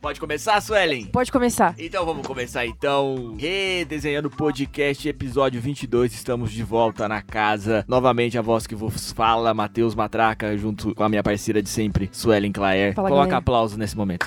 Pode começar, Suelen? Pode começar. Então vamos começar então. Redesenhando o podcast, episódio 22. Estamos de volta na casa. Novamente a voz que vos fala, Matheus Matraca, junto com a minha parceira de sempre, Suelen Claer. Fala, Coloca galera. aplauso nesse momento.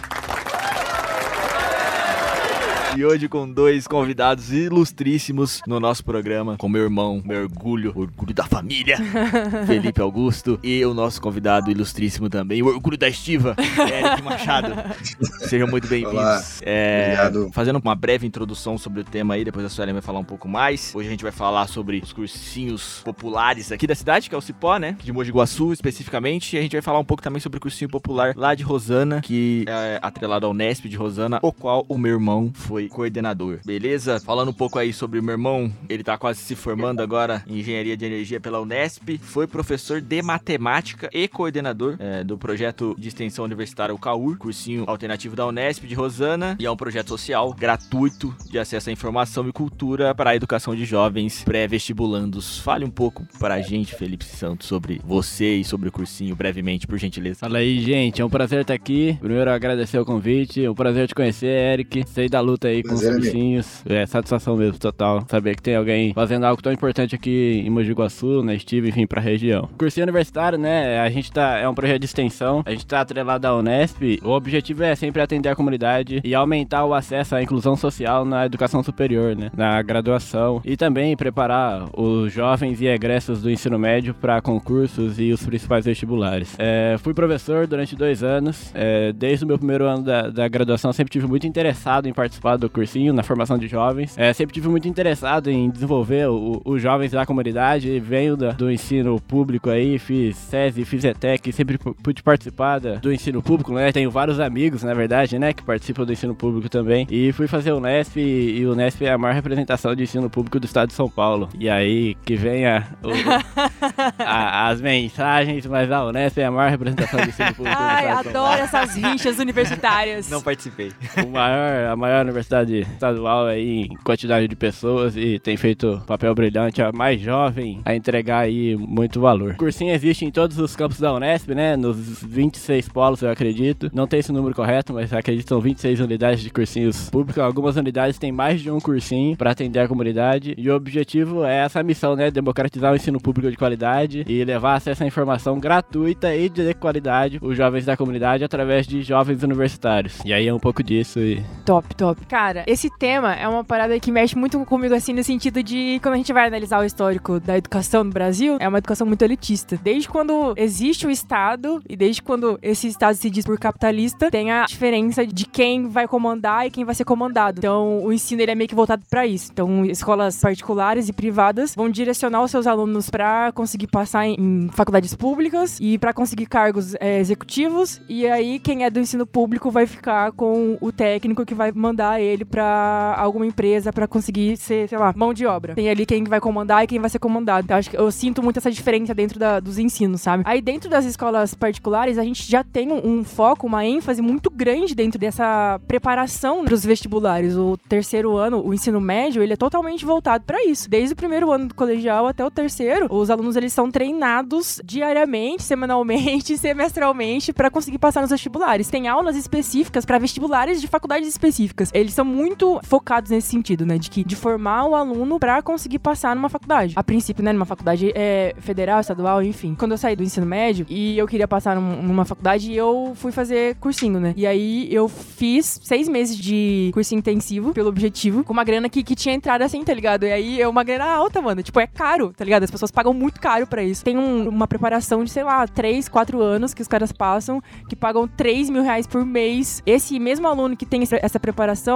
E hoje com dois convidados ilustríssimos no nosso programa, com meu irmão, meu orgulho, orgulho da família, Felipe Augusto, e o nosso convidado ilustríssimo também, o orgulho da estiva, Eric Machado. Sejam muito bem-vindos. É, obrigado. fazendo uma breve introdução sobre o tema aí, depois a Suelen vai falar um pouco mais. Hoje a gente vai falar sobre os cursinhos populares aqui da cidade, que é o Cipó, né? De Mogi Guaçu, especificamente. E a gente vai falar um pouco também sobre o cursinho popular lá de Rosana, que é atrelado ao Nesp de Rosana, o qual o meu irmão foi coordenador. Beleza? Falando um pouco aí sobre o meu irmão, ele tá quase se formando agora em Engenharia de Energia pela Unesp, foi professor de matemática e coordenador é, do projeto de extensão universitária o CAUR, cursinho alternativo da Unesp de Rosana, e é um projeto social gratuito de acesso à informação e cultura para a educação de jovens pré-vestibulandos. Fale um pouco para a gente, Felipe Santos, sobre você e sobre o cursinho, brevemente, por gentileza. Fala aí, gente. É um prazer estar aqui. Primeiro, agradecer o convite. É um prazer te conhecer, Eric. Sei da luta aí com os Prazer é satisfação mesmo, total. Saber que tem alguém fazendo algo tão importante aqui em Mogi Guaçu, na Estive, enfim, pra região. Cursinho universitário, né? A gente tá. É um projeto de extensão. A gente tá atrelado à Unesp. O objetivo é sempre atender a comunidade e aumentar o acesso à inclusão social na educação superior, né? Na graduação. E também preparar os jovens e egressos do ensino médio para concursos e os principais vestibulares. É, fui professor durante dois anos. É, desde o meu primeiro ano da, da graduação, sempre tive muito interessado em participar do cursinho, na formação de jovens. É, sempre tive muito interessado em desenvolver os jovens da comunidade. Venho da- do ensino público aí, fiz SESI, fiz ETEC, sempre pu- pude participar da- do ensino público, né? Tenho vários amigos, na verdade, né, que participam do ensino público também. E fui fazer o Unesp, e, e o Unesp é a maior representação de ensino público do estado de São Paulo. E aí, que venha o- a- as mensagens, mas a Unesp é a maior representação de ensino público do Ai, estado de São adoro essas rixas universitárias. Não participei. o maior, a maior universidade estadual aí em quantidade de pessoas e tem feito papel brilhante, a mais jovem a entregar aí muito valor. O cursinho existe em todos os campos da Unesp, né? Nos 26 polos, eu acredito. Não tem esse número correto, mas acredito que são 26 unidades de cursinhos públicos. Algumas unidades têm mais de um cursinho para atender a comunidade e o objetivo é essa missão, né? Democratizar o ensino público de qualidade e levar acesso à informação gratuita e de qualidade os jovens da comunidade através de jovens universitários. E aí é um pouco disso e Top, top. Cara, esse tema é uma parada que mexe muito comigo, assim, no sentido de quando a gente vai analisar o histórico da educação no Brasil, é uma educação muito elitista. Desde quando existe o Estado e desde quando esse Estado se diz por capitalista, tem a diferença de quem vai comandar e quem vai ser comandado. Então, o ensino ele é meio que voltado pra isso. Então, escolas particulares e privadas vão direcionar os seus alunos pra conseguir passar em, em faculdades públicas e pra conseguir cargos é, executivos. E aí, quem é do ensino público vai ficar com o técnico que vai mandar ele pra alguma empresa pra conseguir ser, sei lá, mão de obra. Tem ali quem vai comandar e quem vai ser comandado. Então, acho que eu sinto muito essa diferença dentro da- dos ensinos, sabe? Aí, dentro das escolas particulares, a gente já tem um, um foco, uma ênfase muito grande dentro dessa preparação pros vestibulares. O terceiro ano, o ensino médio, ele é totalmente voltado pra isso. Desde o primeiro ano do colegial até o terceiro, os alunos eles são treinados diariamente, semanalmente, semestralmente pra conseguir passar nos vestibulares. Tem aulas específicas pra vestibulares de faculdades específicas. Eles são muito focados nesse sentido, né, de que de formar o aluno pra conseguir passar numa faculdade. A princípio, né, numa faculdade é, federal, estadual, enfim. Quando eu saí do ensino médio e eu queria passar num- numa faculdade, eu fui fazer cursinho, né? E aí eu fiz seis meses de cursinho intensivo pelo objetivo, com uma grana que, que tinha entrado assim, tá ligado? E aí é uma grana alta, mano. Tipo, é caro, tá ligado? As pessoas pagam muito caro pra isso. Tem um- uma preparação de, sei lá, três, quatro anos que os caras passam, que pagam 3 mil reais por mês. Esse mesmo aluno que tem essa, essa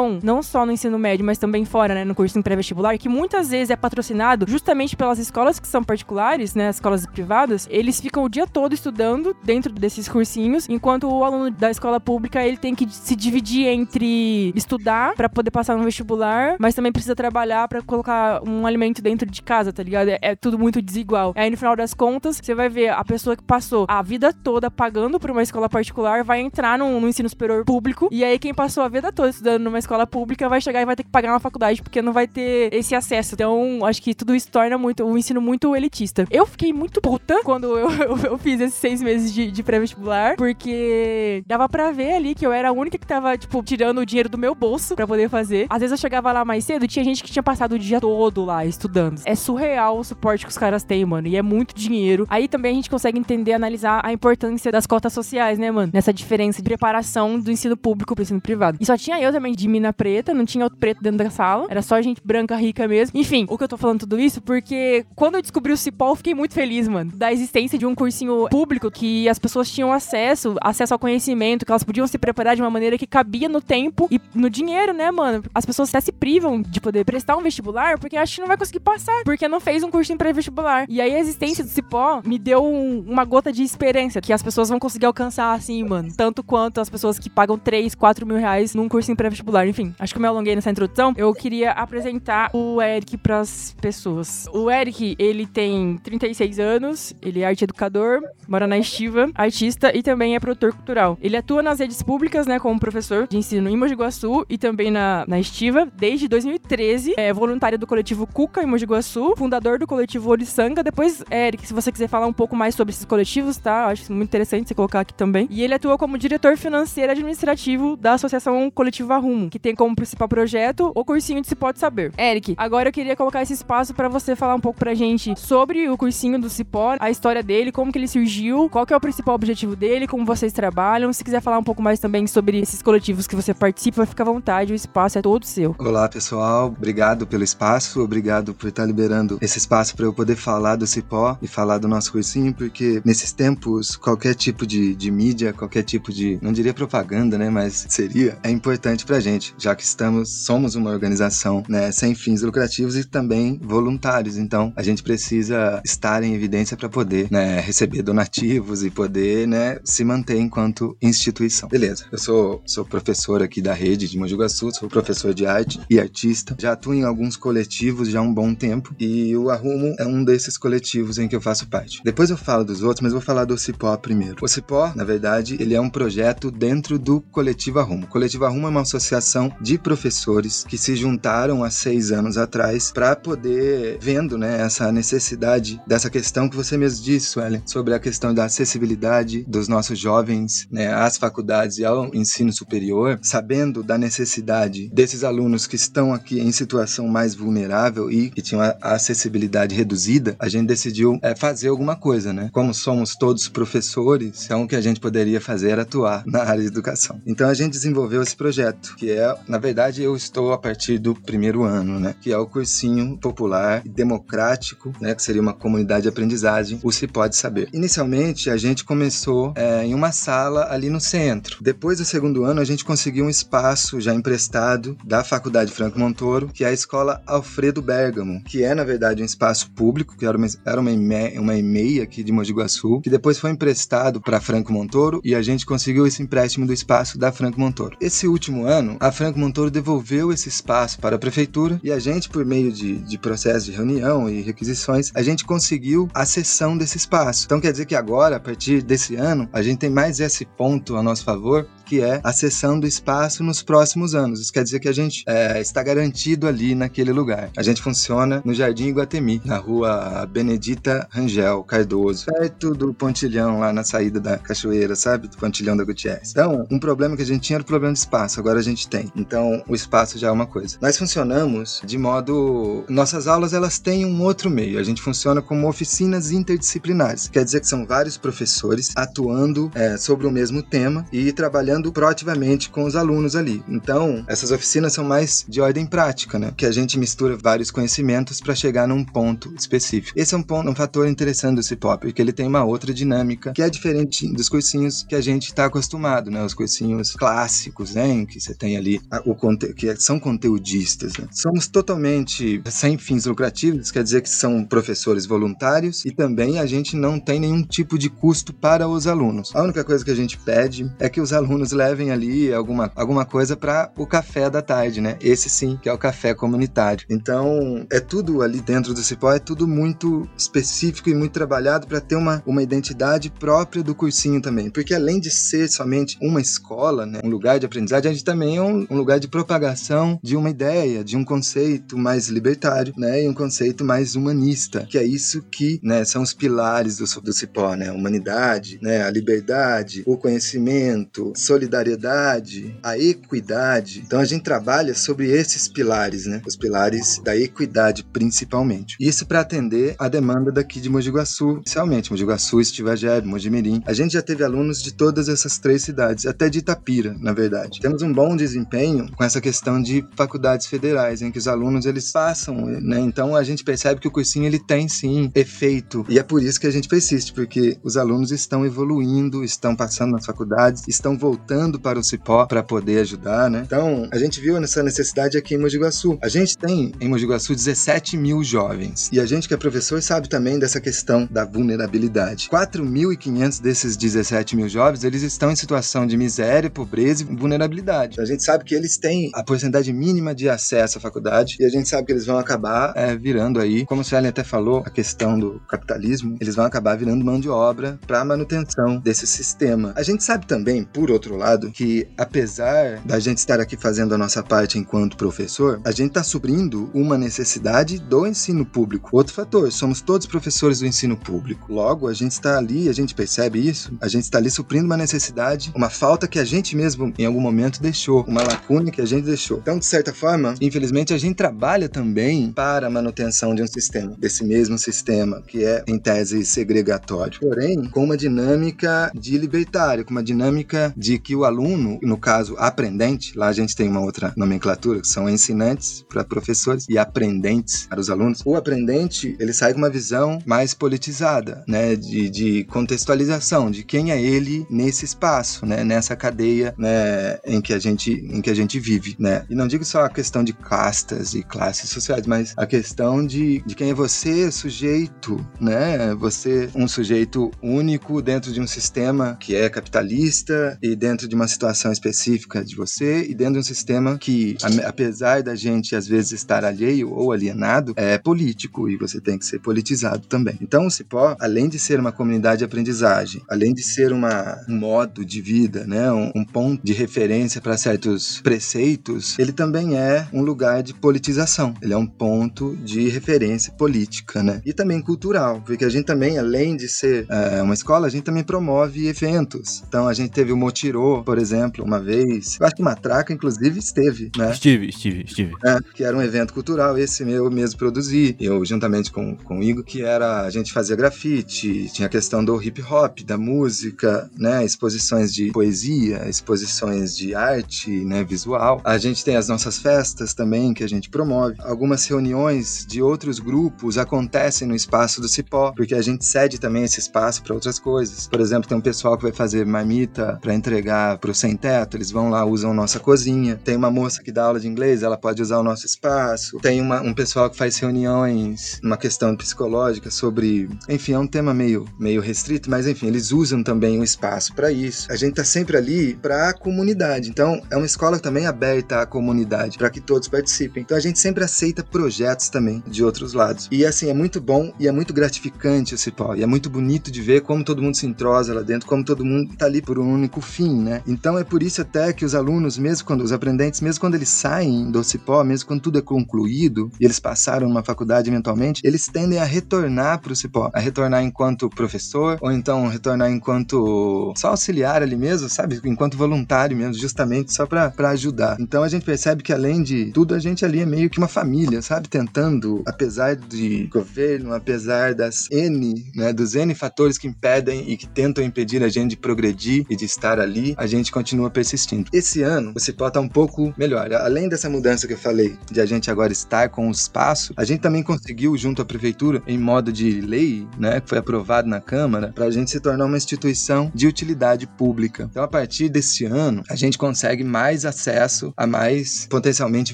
preparação, não só no ensino médio, mas também fora, né, no cursinho pré-vestibular, que muitas vezes é patrocinado justamente pelas escolas que são particulares, né, as escolas privadas, eles ficam o dia todo estudando dentro desses cursinhos, enquanto o aluno da escola pública, ele tem que se dividir entre estudar pra poder passar no vestibular, mas também precisa trabalhar pra colocar um alimento dentro de casa, tá ligado? É, é tudo muito desigual. Aí no final das contas, você vai ver a pessoa que passou a vida toda pagando por uma escola particular vai entrar no ensino superior público, e aí quem passou a vida toda estudando numa escola escola pública vai chegar e vai ter que pagar uma faculdade porque não vai ter esse acesso. Então, acho que tudo isso torna muito o ensino muito elitista. Eu fiquei muito puta quando eu, eu, eu fiz esses seis meses de, de pré-vestibular, porque dava pra ver ali que eu era a única que tava, tipo, tirando o dinheiro do meu bolso pra poder fazer. Às vezes eu chegava lá mais cedo e tinha gente que tinha passado o dia todo lá estudando. É surreal o suporte que os caras têm, mano, e é muito dinheiro. Aí também a gente consegue entender, analisar a importância das cotas sociais, né, mano? Nessa diferença de preparação do ensino público pro ensino privado. E só tinha eu também de mina preta, não tinha outro preto dentro da sala. Era só gente branca rica mesmo. Enfim, o que eu tô falando tudo isso porque quando eu descobri o Cipó, eu fiquei muito feliz, mano, da existência de um cursinho público que as pessoas tinham acesso, acesso ao conhecimento, que elas podiam se preparar de uma maneira que cabia no tempo e no dinheiro, né, mano? As pessoas até se privam de poder prestar um vestibular porque acham que não vai conseguir passar, porque não fez um cursinho pré-vestibular. E aí a existência do Cipó me deu um, uma gota de esperança que as pessoas vão conseguir alcançar, assim, mano. Tanto quanto as pessoas que pagam 3, 4 mil reais num cursinho pré-vestibular. Enfim, acho que eu me alonguei nessa introdução. Eu queria apresentar o Eric pras pessoas. O Eric, ele tem 36 anos, ele é arte educador, mora na Estiva, artista e também é produtor cultural. Ele atua nas redes públicas, né, como professor de ensino em Mogi Guaçu e também na, na Estiva desde 2013. É voluntário do coletivo Cuca em Mogi Guaçu, fundador do coletivo Oriçanga. Depois, Eric, se você quiser falar um pouco mais sobre esses coletivos, tá? Acho muito interessante você colocar aqui também. E ele atua como diretor financeiro administrativo da Associação Coletiva Rumo, que tem como principal projeto o cursinho de Se Pode Saber. Eric, agora eu queria colocar esse espaço para você falar um pouco pra gente sobre o cursinho do Cipó, a história dele, como que ele surgiu, qual que é o principal objetivo dele, como vocês trabalham. Se quiser falar um pouco mais também sobre esses coletivos que você participa, fica à vontade, o espaço é todo seu. Olá, pessoal. Obrigado pelo espaço, obrigado por estar liberando esse espaço para eu poder falar do Cipó e falar do nosso cursinho, porque nesses tempos, qualquer tipo de, de mídia, qualquer tipo de, não diria propaganda, né, mas seria, é importante pra gente, já que estamos, somos uma organização, né, sem fins lucrativos e também voluntários. Então, a gente precisa estar em evidência para poder, né, receber donativos e poder, né, se manter enquanto instituição. Beleza. Eu sou sou professor aqui da rede de Mogi Guaçu, sou professor de arte e artista. Já atuo em alguns coletivos já há um bom tempo e o Arrumo é um desses coletivos em que eu faço parte. Depois eu falo dos outros, mas vou falar do Cipó primeiro. O Cipó, na verdade, ele é um projeto dentro do Coletivo Arrumo. O Coletivo Arrumo é uma associação de professores que se juntaram há seis anos atrás para poder, vendo né, essa necessidade dessa questão que você mesmo disse, Suelen, sobre a questão da acessibilidade dos nossos jovens né, às faculdades e ao ensino superior, sabendo da necessidade desses alunos que estão aqui em situação mais vulnerável e que tinham a acessibilidade reduzida, a gente decidiu é, fazer alguma coisa, né? Como somos todos professores, então o que a gente poderia fazer era atuar na área de educação. Então a gente desenvolveu esse projeto, que é, na verdade, eu estou a partir do primeiro ano, né? Que é o cursinho popular e democrático, né? Que seria uma comunidade de aprendizagem, o Se Pode Saber. Inicialmente, a gente começou é, em uma sala ali no centro. Depois do segundo ano, a gente conseguiu um espaço já emprestado da Faculdade Franco Montoro, que é a Escola Alfredo Bergamo, que é, na verdade, um espaço público, que era uma, era uma, EMEI, uma EMEI aqui de Mogi Guaçu, que depois foi emprestado para Franco Montoro e a gente conseguiu esse empréstimo do espaço da Franco Montoro. Esse último ano, a Franco Montoro devolveu esse espaço para a prefeitura e a gente, por meio de, de processo de reunião e requisições, a gente conseguiu a cessão desse espaço. Então quer dizer que agora, a partir desse ano, a gente tem mais esse ponto a nosso favor, que é a cessão do espaço nos próximos anos. Isso quer dizer que a gente é, está garantido ali naquele lugar. A gente funciona no Jardim Iguatemi, na rua Benedita Rangel Cardoso, perto do pontilhão lá na saída da cachoeira, sabe? Do pontilhão da Gutierrez. Então, um problema que a gente tinha era o problema de espaço, agora a gente tem. Então, o espaço já é uma coisa. Nós funcionamos de modo. Nossas aulas elas têm um outro meio. A gente funciona como oficinas interdisciplinares. Quer dizer que são vários professores atuando é, sobre o mesmo tema e trabalhando trabalhando proativamente com os alunos ali. Então, essas oficinas são mais de ordem prática, né? Que a gente mistura vários conhecimentos para chegar num ponto específico. Esse é um ponto, um fator interessante do C-pop, porque ele tem uma outra dinâmica que é diferente dos cursinhos que a gente está acostumado, né? Os cursinhos clássicos, né? Em que você tem ali o que são conteudistas. Né? Somos totalmente sem fins lucrativos, quer dizer que são professores voluntários e também a gente não tem nenhum tipo de custo para os alunos. A única coisa que a gente pede é que os alunos alunos levem ali alguma, alguma coisa para o café da tarde, né? Esse sim, que é o café comunitário. Então, é tudo ali dentro do Cipó, é tudo muito específico e muito trabalhado para ter uma, uma identidade própria do cursinho também. Porque além de ser somente uma escola, né, um lugar de aprendizagem, a gente também é um, um lugar de propagação de uma ideia, de um conceito mais libertário, né? E um conceito mais humanista, que é isso que, né, são os pilares do, do Cipó, né? Humanidade, né? A liberdade, o conhecimento, solidariedade, a equidade. Então a gente trabalha sobre esses pilares, né? Os pilares da equidade, principalmente. Isso para atender a demanda daqui de Mogi Guaçu, inicialmente Mogi Guaçu, Estivagé, Mogi Mirim. A gente já teve alunos de todas essas três cidades, até de Itapira, na verdade. Temos um bom desempenho com essa questão de faculdades federais, em que os alunos eles passam, né? Então a gente percebe que o cursinho ele tem sim efeito e é por isso que a gente persiste, porque os alunos estão evoluindo, estão passando nas faculdades, estão voltando para o Cipó para poder ajudar, né? Então a gente viu essa necessidade aqui em Mogi Guaçu. A gente tem em Mogi Guaçu 17 mil jovens e a gente que é professor sabe também dessa questão da vulnerabilidade. 4.500 desses 17 mil jovens eles estão em situação de miséria, pobreza e vulnerabilidade. A gente sabe que eles têm a porcentagem mínima de acesso à faculdade e a gente sabe que eles vão acabar é, virando aí, como o Suelen até falou, a questão do capitalismo, eles vão acabar virando mão de obra para a manutenção desse sistema. A gente sabe também, por outro lado, que apesar da gente estar aqui fazendo a nossa parte enquanto professor, a gente está suprindo uma necessidade do ensino público. Outro fator, somos todos professores do ensino público. Logo, a gente está ali, a gente percebe isso, a gente está ali suprindo uma necessidade, uma falta que a gente mesmo em algum momento deixou, uma lacuna que a gente deixou. Então, de certa forma, infelizmente, a gente trabalha também para a manutenção de um sistema, desse mesmo sistema, que é, em tese, segregatório. Porém, com uma dinâmica de libertário, com uma dinâmica de que o aluno, no caso, aprendente, lá a gente tem uma outra nomenclatura, que são ensinantes para professores e aprendentes para os alunos. O aprendente, ele sai com uma visão mais politizada, né, de, de contextualização de quem é ele nesse espaço, né, nessa cadeia, né, em que a gente em que a gente vive, né? E não digo só a questão de castas e classes sociais, mas a questão de, de quem é você, sujeito, né? Você um sujeito único dentro de um sistema que é capitalista e dentro de uma situação específica de você e dentro de um sistema que, apesar da gente às vezes estar alheio ou alienado, é político e você tem que ser politizado também. Então, o Cipó, além de ser uma comunidade de aprendizagem, além de ser uma, um modo de vida, né, um, um ponto de referência para certos preceitos, ele também é um lugar de politização. Ele é um ponto de referência política, né? E também cultural, porque a gente também, além de ser é, uma escola, a gente também promove eventos. Então, a gente teve o Motirô, por exemplo, uma vez. Eu acho que Matraca, inclusive, esteve, né? Estive, estive, estive. É, que era um evento cultural, esse eu mesmo produzi, eu juntamente com, com o Igor, que era, a gente fazia grafite, tinha a questão do hip hop, da música, né? Exposições de poesia, exposições de arte, né? Visual. A gente tem as nossas festas também, que a gente promove. Algumas reuniões de outros grupos acontecem no espaço do Cipó, porque a gente cede também esse espaço para outras coisas. Por exemplo, tem um pessoal que vai fazer marmita para entregar para o sem teto, eles vão lá, usam nossa cozinha. Tem uma moça que dá aula de inglês, ela pode usar o nosso espaço. Tem uma, um pessoal que faz reuniões, uma questão psicológica sobre, enfim, é um tema meio, meio restrito, mas enfim, eles usam também o espaço para isso. A gente tá sempre ali para a comunidade. Então, é uma escola também aberta à comunidade, para que todos participem. Então, a gente sempre aceita projetos também de outros lados. E assim, é muito bom e é muito gratificante o Cipó. E é muito bonito de ver como todo mundo se entrosa lá dentro, como todo mundo tá ali por um único fim, né? Então, é por isso até que os alunos, mesmo quando os aprendentes, mesmo quando eles saem do Cipó, mesmo quando tudo é concluído e eles passaram numa faculdade eventualmente, eles tendem a retornar para o Cipó, a retornar enquanto professor ou então retornar enquanto só auxiliar ali mesmo, sabe? Enquanto voluntário mesmo, justamente só para ajudar. Então a gente percebe que além de tudo, a gente ali é meio que uma família, sabe? Tentando, apesar de governo, apesar das N, né, dos N fatores que impedem e que tentam impedir a gente de progredir e de estar ali, a gente continua persistindo. Esse ano, o Cipó tá um pouco melhor. Além dessa mudança que eu falei, de a gente agora estar com o espaço, a gente também conseguiu, junto à prefeitura, em modo de lei, né, que foi aprovado na Câmara, para a gente se tornar uma instituição de utilidade pública. Então, a partir desse ano, a gente consegue mais acesso a mais potencialmente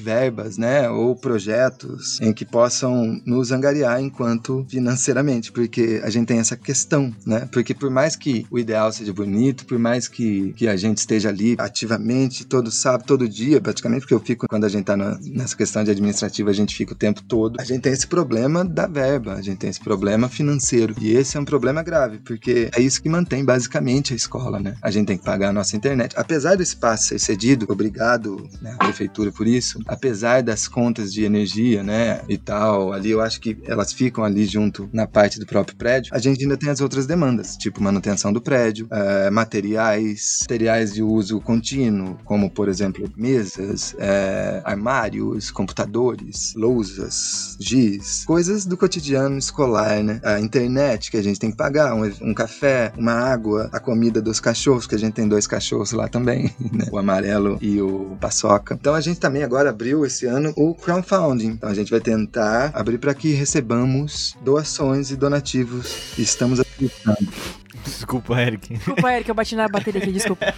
verbas, né, ou projetos em que possam nos angariar enquanto financeiramente, porque a gente tem essa questão, né? Porque por mais que o ideal seja bonito, por mais que, que que a gente esteja ali ativamente todo sábado, todo dia, praticamente, porque eu fico, quando a gente tá na, nessa questão de administrativa, a gente fica o tempo todo. A gente tem esse problema da verba, a gente tem esse problema financeiro. E esse é um problema grave, porque é isso que mantém basicamente a escola, né? A gente tem que pagar a nossa internet. Apesar do espaço ser cedido, obrigado né, à prefeitura por isso, apesar das contas de energia, né, e tal, ali eu acho que elas ficam ali junto na parte do próprio prédio, a gente ainda tem as outras demandas, tipo manutenção do prédio, uh, materiais, materiais de uso contínuo, como por exemplo mesas, uh, armários, computadores, lousas, giz, coisas do cotidiano escolar, né? A internet que a gente tem que pagar, um, um café, uma água, a comida dos cachorros, que a gente tem dois cachorros lá também, né? O amarelo e o paçoca. Então a gente também agora abriu esse ano o crowdfunding. Então a gente vai tentar abrir para que recebamos doações e donativos. Estamos acreditando. Desculpa, Eric. Desculpa, Eric, eu bati na bateria aqui, desculpa.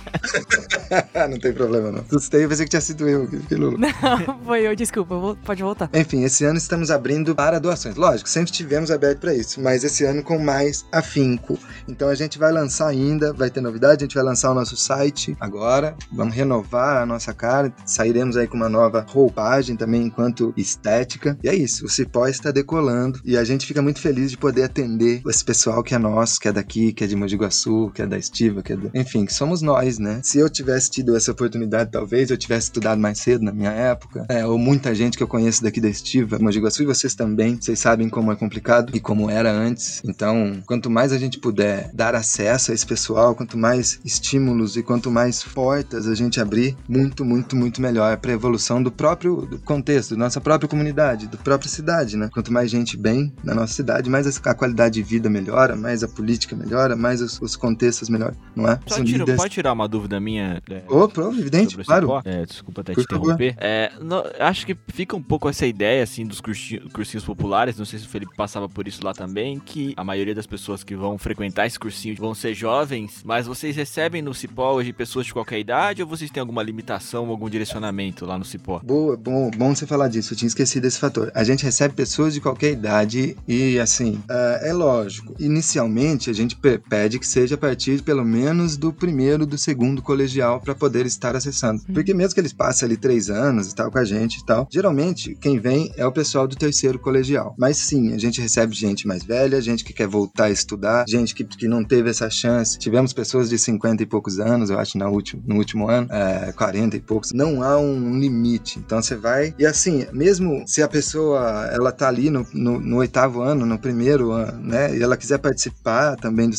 não tem problema, não. Assustei, eu pensei que tinha sido eu Lula. Não, foi eu, desculpa, vou, pode voltar. Enfim, esse ano estamos abrindo para doações. Lógico, sempre tivemos aberto para isso, mas esse ano com mais afinco. Então a gente vai lançar ainda, vai ter novidade, a gente vai lançar o nosso site agora, vamos renovar a nossa cara, sairemos aí com uma nova roupagem também enquanto estética. E é isso, o Cipó está decolando e a gente fica muito feliz de poder atender esse pessoal que é nosso, que é daqui, que é de Guaçu, que é da Estiva, que é do... Enfim, que somos nós, né? Se eu tivesse tido essa oportunidade, talvez eu tivesse estudado mais cedo na minha época, é, ou muita gente que eu conheço daqui da Estiva, Mogi Guaçu, e vocês também, vocês sabem como é complicado e como era antes. Então, quanto mais a gente puder dar acesso a esse pessoal, quanto mais estímulos e quanto mais portas a gente abrir, muito, muito, muito melhor para a evolução do próprio do contexto, da nossa própria comunidade, da própria cidade, né? Quanto mais gente bem na nossa cidade, mais a qualidade de vida melhora, mais a política melhora, mais os, os contextos melhoram, não é? Só tira, pode tirar uma dúvida minha? É, oh, evidente, claro. É, desculpa até Por te interromper. É, no, acho que fica um pouco essa ideia, assim, dos cursinhos, cursinhos populares, não sei se o Felipe passava por isso lá também, que a maioria das pessoas que vão frequentar esse cursinho vão ser jovens, mas vocês recebem no Cipó hoje pessoas de qualquer idade ou vocês têm alguma limitação, algum direcionamento lá no Cipó? Boa, bom, bom você falar disso, eu tinha esquecido desse fator. A gente recebe pessoas de qualquer idade e, assim, uh, é lógico, inicialmente a gente pede que seja a partir pelo menos do primeiro, do segundo colegial para poder estar acessando. Uhum. Porque mesmo que eles passem ali três anos e tal com a gente e tal, geralmente quem vem é o pessoal do terceiro colegial. Mas sim, a gente recebe gente mais velha, gente que quer voltar a estudar, gente que, que não teve essa chance. Tivemos pessoas de 50 e poucos anos, eu acho, no último, no último ano, é, 40 e poucos. Não há um limite. Então você vai. E assim, mesmo se a pessoa ela tá ali no, no, no oitavo ano, no primeiro ano, né, e ela quiser participar também do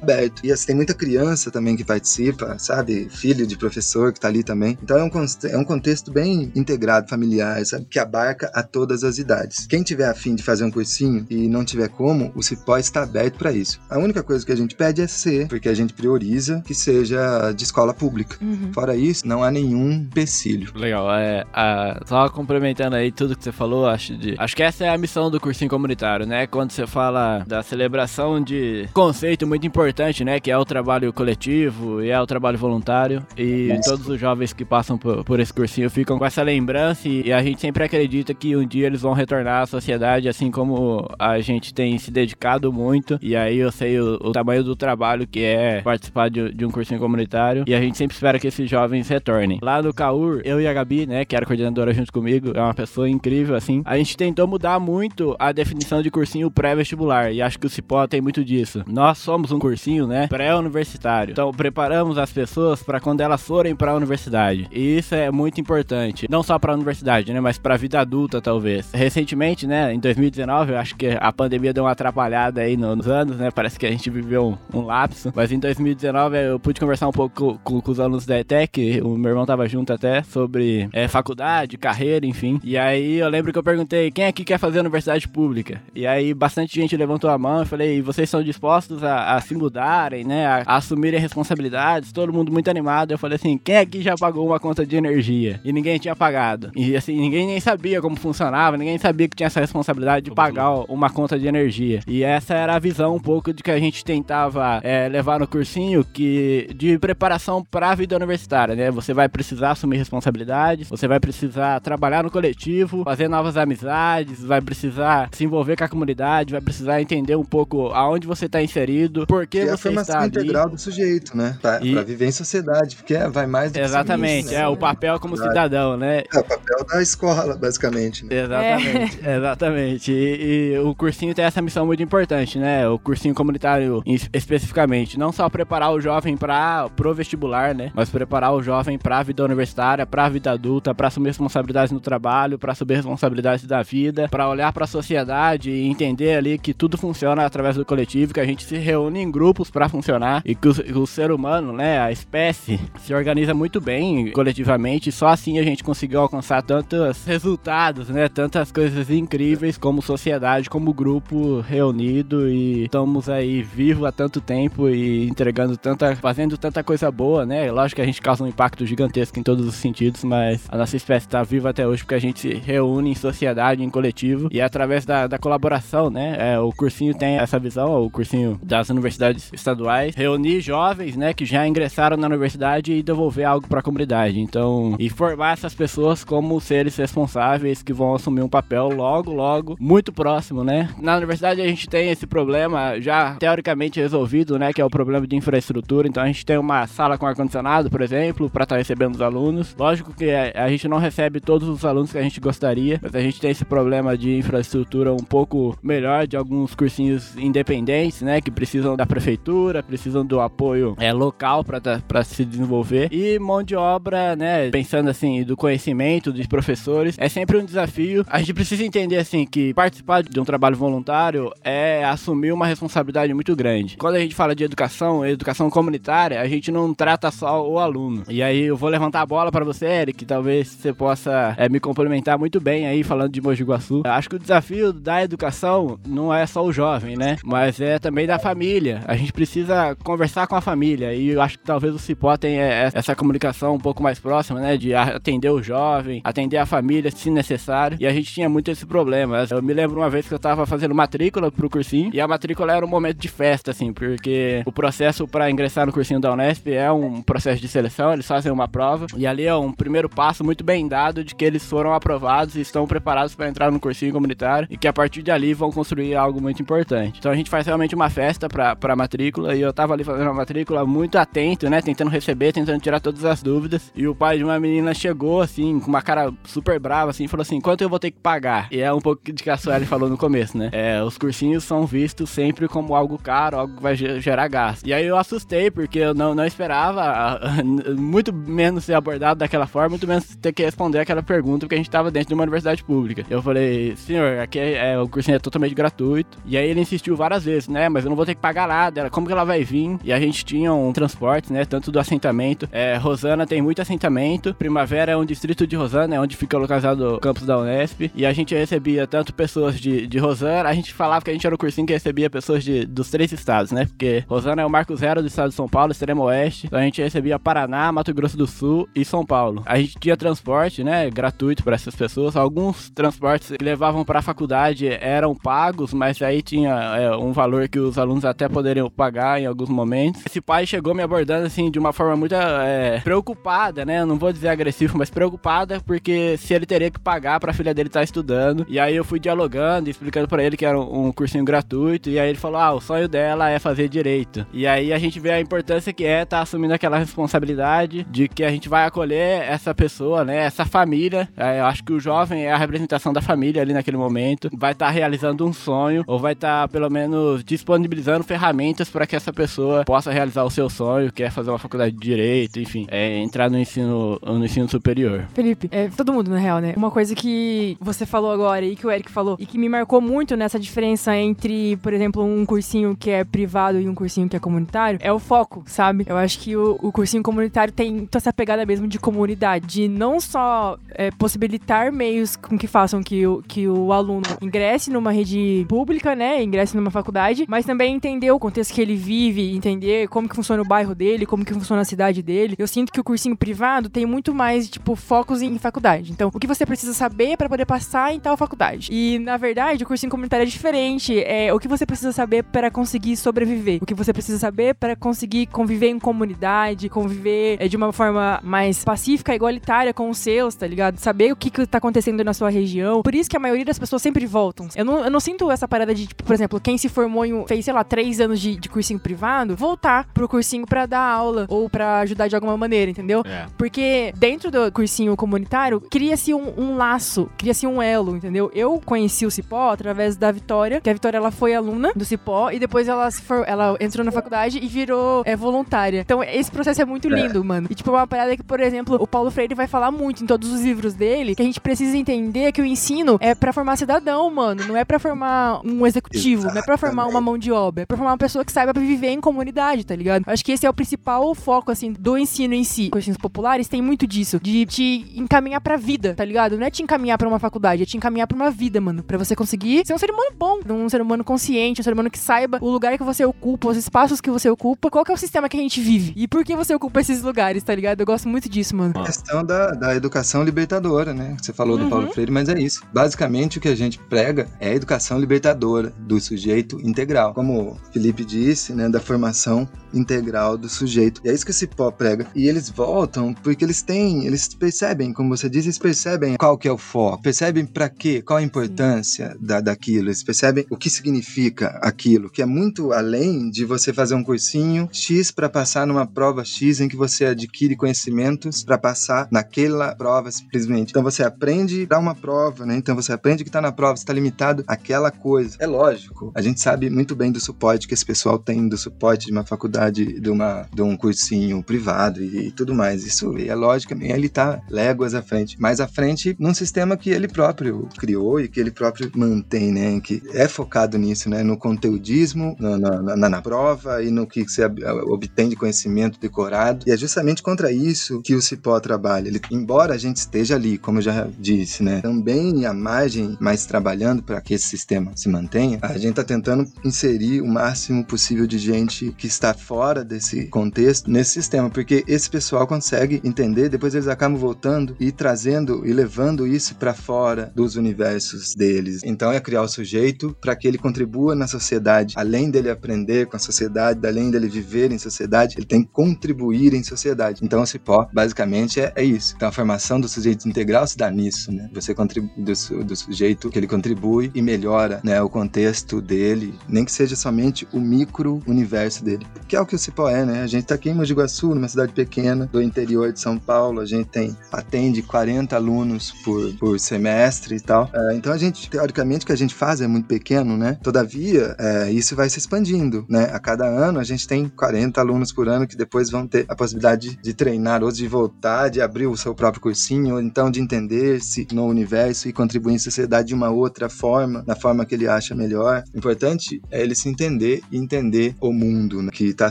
Aberto. E assim, tem muita criança também que participa, sabe? Filho de professor que tá ali também. Então é um, é um contexto bem integrado, familiar, sabe? Que abarca a todas as idades. Quem tiver afim de fazer um cursinho e não tiver como, o Cipó está aberto para isso. A única coisa que a gente pede é ser, porque a gente prioriza que seja de escola pública. Uhum. Fora isso, não há nenhum empecilho. Legal. É, a, só complementando aí tudo que você falou, acho, de, acho que essa é a missão do cursinho comunitário, né? Quando você fala da celebração de conceito muito importante, né? Que é o trabalho coletivo e é o trabalho voluntário. E Nossa. todos os jovens que passam por, por, esse cursinho ficam com essa lembrança e, e a gente sempre acredita que um dia eles vão retornar à sociedade, assim como a gente tem se dedicado muito. E aí eu sei o, o tamanho do trabalho que é participar de, de, um cursinho comunitário. E a gente sempre espera que esses jovens retornem. Lá no CAUR, eu e a Gabi, né, que era coordenadora junto comigo, é uma pessoa incrível, assim. A gente tentou mudar muito a definição de cursinho pré-vestibular. E acho que o Cipó tem muito disso. Nós somos um cursinho, né, pré-universitário. Então, preparamos as pessoas para quando elas forem para a universidade. E isso é muito importante. Não só para a universidade, né, mas para a vida adulta, talvez. Recentemente, né, em 2019, eu acho que a pandemia deu uma atrapalhada aí nos anos, né? Parece que a gente viveu um, um lapso. Mas em 2019 eu pude conversar um pouco com, com, com os alunos da ETEC, o meu irmão tava junto até, sobre é, faculdade, carreira, enfim. E aí eu lembro que eu perguntei quem aqui quer fazer universidade pública. E aí bastante gente levantou a mão e falei, vocês são dispostos a, a se mudarem, né? A, a, assumirem responsabilidades, todo mundo muito animado. Eu falei assim, quem aqui já pagou uma conta de energia? E ninguém tinha pagado. E assim, ninguém nem sabia como funcionava, ninguém sabia que tinha essa responsabilidade de pagar uma conta de energia. E essa era a visão um pouco de que a gente tentava é, levar no cursinho, que de preparação para a vida universitária, né? Você vai precisar assumir responsabilidades, você vai precisar trabalhar no coletivo, fazer novas amizades, vai precisar se envolver com a comunidade, vai precisar entender um pouco aonde você está inserido sentido, por que E a você formação está ali. integral do sujeito, né? Pra, E- pra viver em sociedade, porque é, vai mais do que Exatamente, isso, é né? o papel como cidadão, né? É o papel da escola, basicamente. Né? Exatamente, exatamente. E, e o cursinho tem essa missão muito importante, né? O cursinho comunitário especificamente, não só preparar o jovem para pro vestibular, né? Mas preparar o jovem para a vida universitária, para a vida adulta, para assumir responsabilidades no trabalho, para assumir responsabilidades da vida, para olhar para a sociedade e entender ali que tudo funciona através do coletivo, que a gente se reúne em grupos para funcionar e que o, o ser humano, né, a espécie, se organiza muito bem coletivamente. Só assim a gente conseguiu alcançar tantos resultados, né, tantas coisas incríveis como sociedade, como grupo reunido e estamos aí vivos há tanto tempo e entregando tanta, fazendo tanta coisa boa, né? Lógico que a gente causa um impacto gigantesco em todos os sentidos, mas a nossa espécie está viva até hoje porque a gente se reúne em sociedade, em coletivo e é através da, da colaboração, né? É, o cursinho tem essa visão, o cursinho das universidades estaduais, reunir jovens, né, que já ingressaram na universidade e devolver algo para a comunidade. Então, e formar essas pessoas como seres responsáveis que vão assumir um papel logo, logo, muito próximo, né? Na universidade a gente tem esse problema já teoricamente resolvido, né, que é o problema de infraestrutura. Então a gente tem uma sala com ar-condicionado, por exemplo, para estar recebendo os alunos. Lógico que a gente não recebe todos os alunos que a gente gostaria, mas a gente tem esse problema de infraestrutura um pouco melhor de alguns cursinhos independentes, né, que precisam da prefeitura, precisam do apoio é, local para se desenvolver e mão de obra, né, pensando assim, do conhecimento dos professores, é sempre um desafio. A gente precisa entender assim que participar de um trabalho voluntário é assumir uma responsabilidade muito grande. Quando a gente fala de educação, educação comunitária, a gente não trata só o aluno. E aí eu vou levantar a bola para você, Eric, talvez você possa é, me complementar muito bem aí falando de Mogi Guaçu. Eu Acho que o desafio da educação não é só o jovem, né? Mas é também da família. A gente precisa conversar com a família e eu acho que talvez o Cipó tenha essa comunicação um pouco mais próxima, né? De atender o jovem, atender a família se necessário. E a gente tinha muito esse problema. Eu me lembro uma vez que eu tava fazendo matrícula pro cursinho e a matrícula era um momento de festa, assim, porque o processo para ingressar no cursinho da Unesp é um processo de seleção, eles fazem uma prova e ali é um primeiro passo muito bem dado de que eles foram aprovados e estão preparados para entrar no cursinho comunitário e que a partir dali vão construir algo muito importante. Então a gente faz realmente uma festa para pra matrícula e eu tava ali fazendo a matrícula muito atento, né, tentando receber, tentando tirar todas as dúvidas e o pai de uma menina chegou assim, com uma cara super brava assim, falou assim: "Quanto eu vou ter que pagar?" E é um pouco de que a Sueli falou no começo, né? É, os cursinhos são vistos sempre como algo caro, algo que vai ge- gerar gasto. E aí eu assustei porque eu não, não esperava muito menos ser abordado daquela forma, muito menos ter que responder aquela pergunta porque a gente tava dentro de uma universidade pública. Eu falei: "Senhor, aqui é, é, o cursinho é totalmente gratuito". E aí ele insistiu várias vezes, né? Mas eu não vou ter que pagar nada. Ela, como que ela vai vir? E a gente tinha um transporte, né? Tanto do assentamento. É, Rosana tem muito assentamento. Primavera é um distrito de Rosana, é onde fica localizado o campus da Unesp. E a gente recebia tanto pessoas de, de Rosana, a gente falava que a gente era o cursinho que recebia pessoas de, dos três estados, né? Porque Rosana é o marco zero do estado de São Paulo, extremo oeste. Então a gente recebia Paraná, Mato Grosso do Sul e São Paulo. A gente tinha transporte, né? Gratuito para essas pessoas. Alguns transportes que levavam para a faculdade eram pagos, mas aí tinha é, um valor que os alunos até poderiam pagar em alguns momentos. Esse pai chegou me abordando assim de uma forma muito é, preocupada, né? Não vou dizer agressivo, mas preocupada porque se ele teria que pagar para a filha dele estar estudando. E aí eu fui dialogando, explicando para ele que era um, um cursinho gratuito. E aí ele falou: "Ah, o sonho dela é fazer direito". E aí a gente vê a importância que é estar assumindo aquela responsabilidade de que a gente vai acolher essa pessoa, né? Essa família. É, eu acho que o jovem é a representação da família ali naquele momento. Vai estar realizando um sonho ou vai estar pelo menos disponibilizando ferramentas para que essa pessoa possa realizar o seu sonho, que é fazer uma faculdade de direito, enfim, é entrar no ensino, no ensino superior. Felipe, é, todo mundo, na real, né? Uma coisa que você falou agora e que o Eric falou e que me marcou muito nessa diferença entre, por exemplo, um cursinho que é privado e um cursinho que é comunitário é o foco, sabe? Eu acho que o, o cursinho comunitário tem toda essa pegada mesmo de comunidade, de não só é, possibilitar meios com que façam que o, que o aluno ingresse numa rede pública, né? Ingresse numa faculdade, mas também entender o contexto que ele vive, entender como que funciona o bairro dele, como que funciona a cidade dele. Eu sinto que o cursinho privado tem muito mais, tipo, focos em faculdade. Então, o que você precisa saber para poder passar em tal faculdade. E, na verdade, o cursinho comunitário é diferente. É o que você precisa saber para conseguir sobreviver. O que você precisa saber para conseguir conviver em comunidade, conviver é, de uma forma mais pacífica, igualitária com os seus, tá ligado? Saber o que, que tá acontecendo na sua região. Por isso que a maioria das pessoas sempre voltam. Eu não, eu não sinto essa parada de, tipo, por exemplo, quem se formou em, fez, sei lá, três seis anos de, de cursinho privado, voltar pro cursinho pra dar aula ou pra ajudar de alguma maneira, entendeu? É. Porque dentro do cursinho comunitário, cria-se um, um laço, cria-se um elo, entendeu? Eu conheci o Cipó através da Vitória, que a Vitória ela foi aluna do Cipó e depois ela, se for, ela entrou na faculdade e virou é, voluntária. Então esse processo é muito lindo, mano. E tipo, é uma parada que, por exemplo, o Paulo Freire vai falar muito em todos os livros dele, que a gente precisa entender que o ensino é pra formar cidadão, mano. Não é pra formar um executivo, não é pra formar uma mão de obra. É pra formar uma pessoa que saiba viver em comunidade, tá ligado? Acho que esse é o principal foco, assim, do ensino em si. Cursinhos populares tem muito disso, de te encaminhar pra vida, tá ligado? Não é te encaminhar pra uma faculdade, é te encaminhar pra uma vida, mano. Pra você conseguir ser um ser humano bom, um ser humano consciente, um ser humano que saiba o lugar que você ocupa, os espaços que você ocupa, qual que é o sistema que a gente vive e por que você ocupa esses lugares, tá ligado? Eu gosto muito disso, mano. A questão da, da educação libertadora, né? Você falou do Paulo Freire, mas é isso. Basicamente, o que a gente prega é a educação libertadora do sujeito integral. Como Felipe disse, né? Da formação integral do sujeito. E é isso que esse pó prega. E eles voltam porque eles têm, eles percebem, como você disse, eles percebem qual que é o foco, percebem para quê, qual a importância da, daquilo, eles percebem o que significa aquilo, que é muito além de você fazer um cursinho X para passar numa prova X em que você adquire conhecimentos para passar naquela prova simplesmente. Então você aprende para uma prova, né? Então você aprende que tá na prova, está limitado àquela coisa. É lógico. A gente sabe muito bem do suporte que esse pessoal tem do suporte de uma faculdade, de uma de um cursinho privado e, e tudo mais. Isso é lógico, ele tá léguas à frente, mais à frente num sistema que ele próprio criou e que ele próprio mantém, né? Que é focado nisso, né? No conteudismo, na, na, na, na prova e no que você ob- obtém de conhecimento decorado. E é justamente contra isso que o Cipó trabalha. Ele, embora a gente esteja ali, como eu já disse, né? Também à margem, mas trabalhando para que esse sistema se mantenha, a gente tá tentando inserir o máximo possível de gente que está fora desse contexto nesse sistema, porque esse pessoal consegue entender, depois eles acabam voltando e trazendo e levando isso para fora dos universos deles. Então é criar o sujeito para que ele contribua na sociedade, além dele aprender com a sociedade, além dele viver em sociedade, ele tem que contribuir em sociedade. Então o Cipó basicamente é, é isso. Então a formação do sujeito integral se dá nisso, né? Você contribui do, do sujeito que ele contribui e melhora, né, o contexto dele, nem que seja somente o micro universo dele, que é o que o Cipó é, né? A gente tá aqui em Mogi Guaçu, numa cidade pequena do interior de São Paulo, a gente tem atende 40 alunos por, por semestre e tal. É, então a gente, teoricamente, o que a gente faz é muito pequeno, né? Todavia, é, isso vai se expandindo, né? A cada ano a gente tem 40 alunos por ano que depois vão ter a possibilidade de, de treinar, ou de voltar, de abrir o seu próprio cursinho, ou então de entender-se no universo e contribuir em sociedade de uma outra forma, na forma que ele acha melhor. O importante é ele se entender e entender o mundo né, que está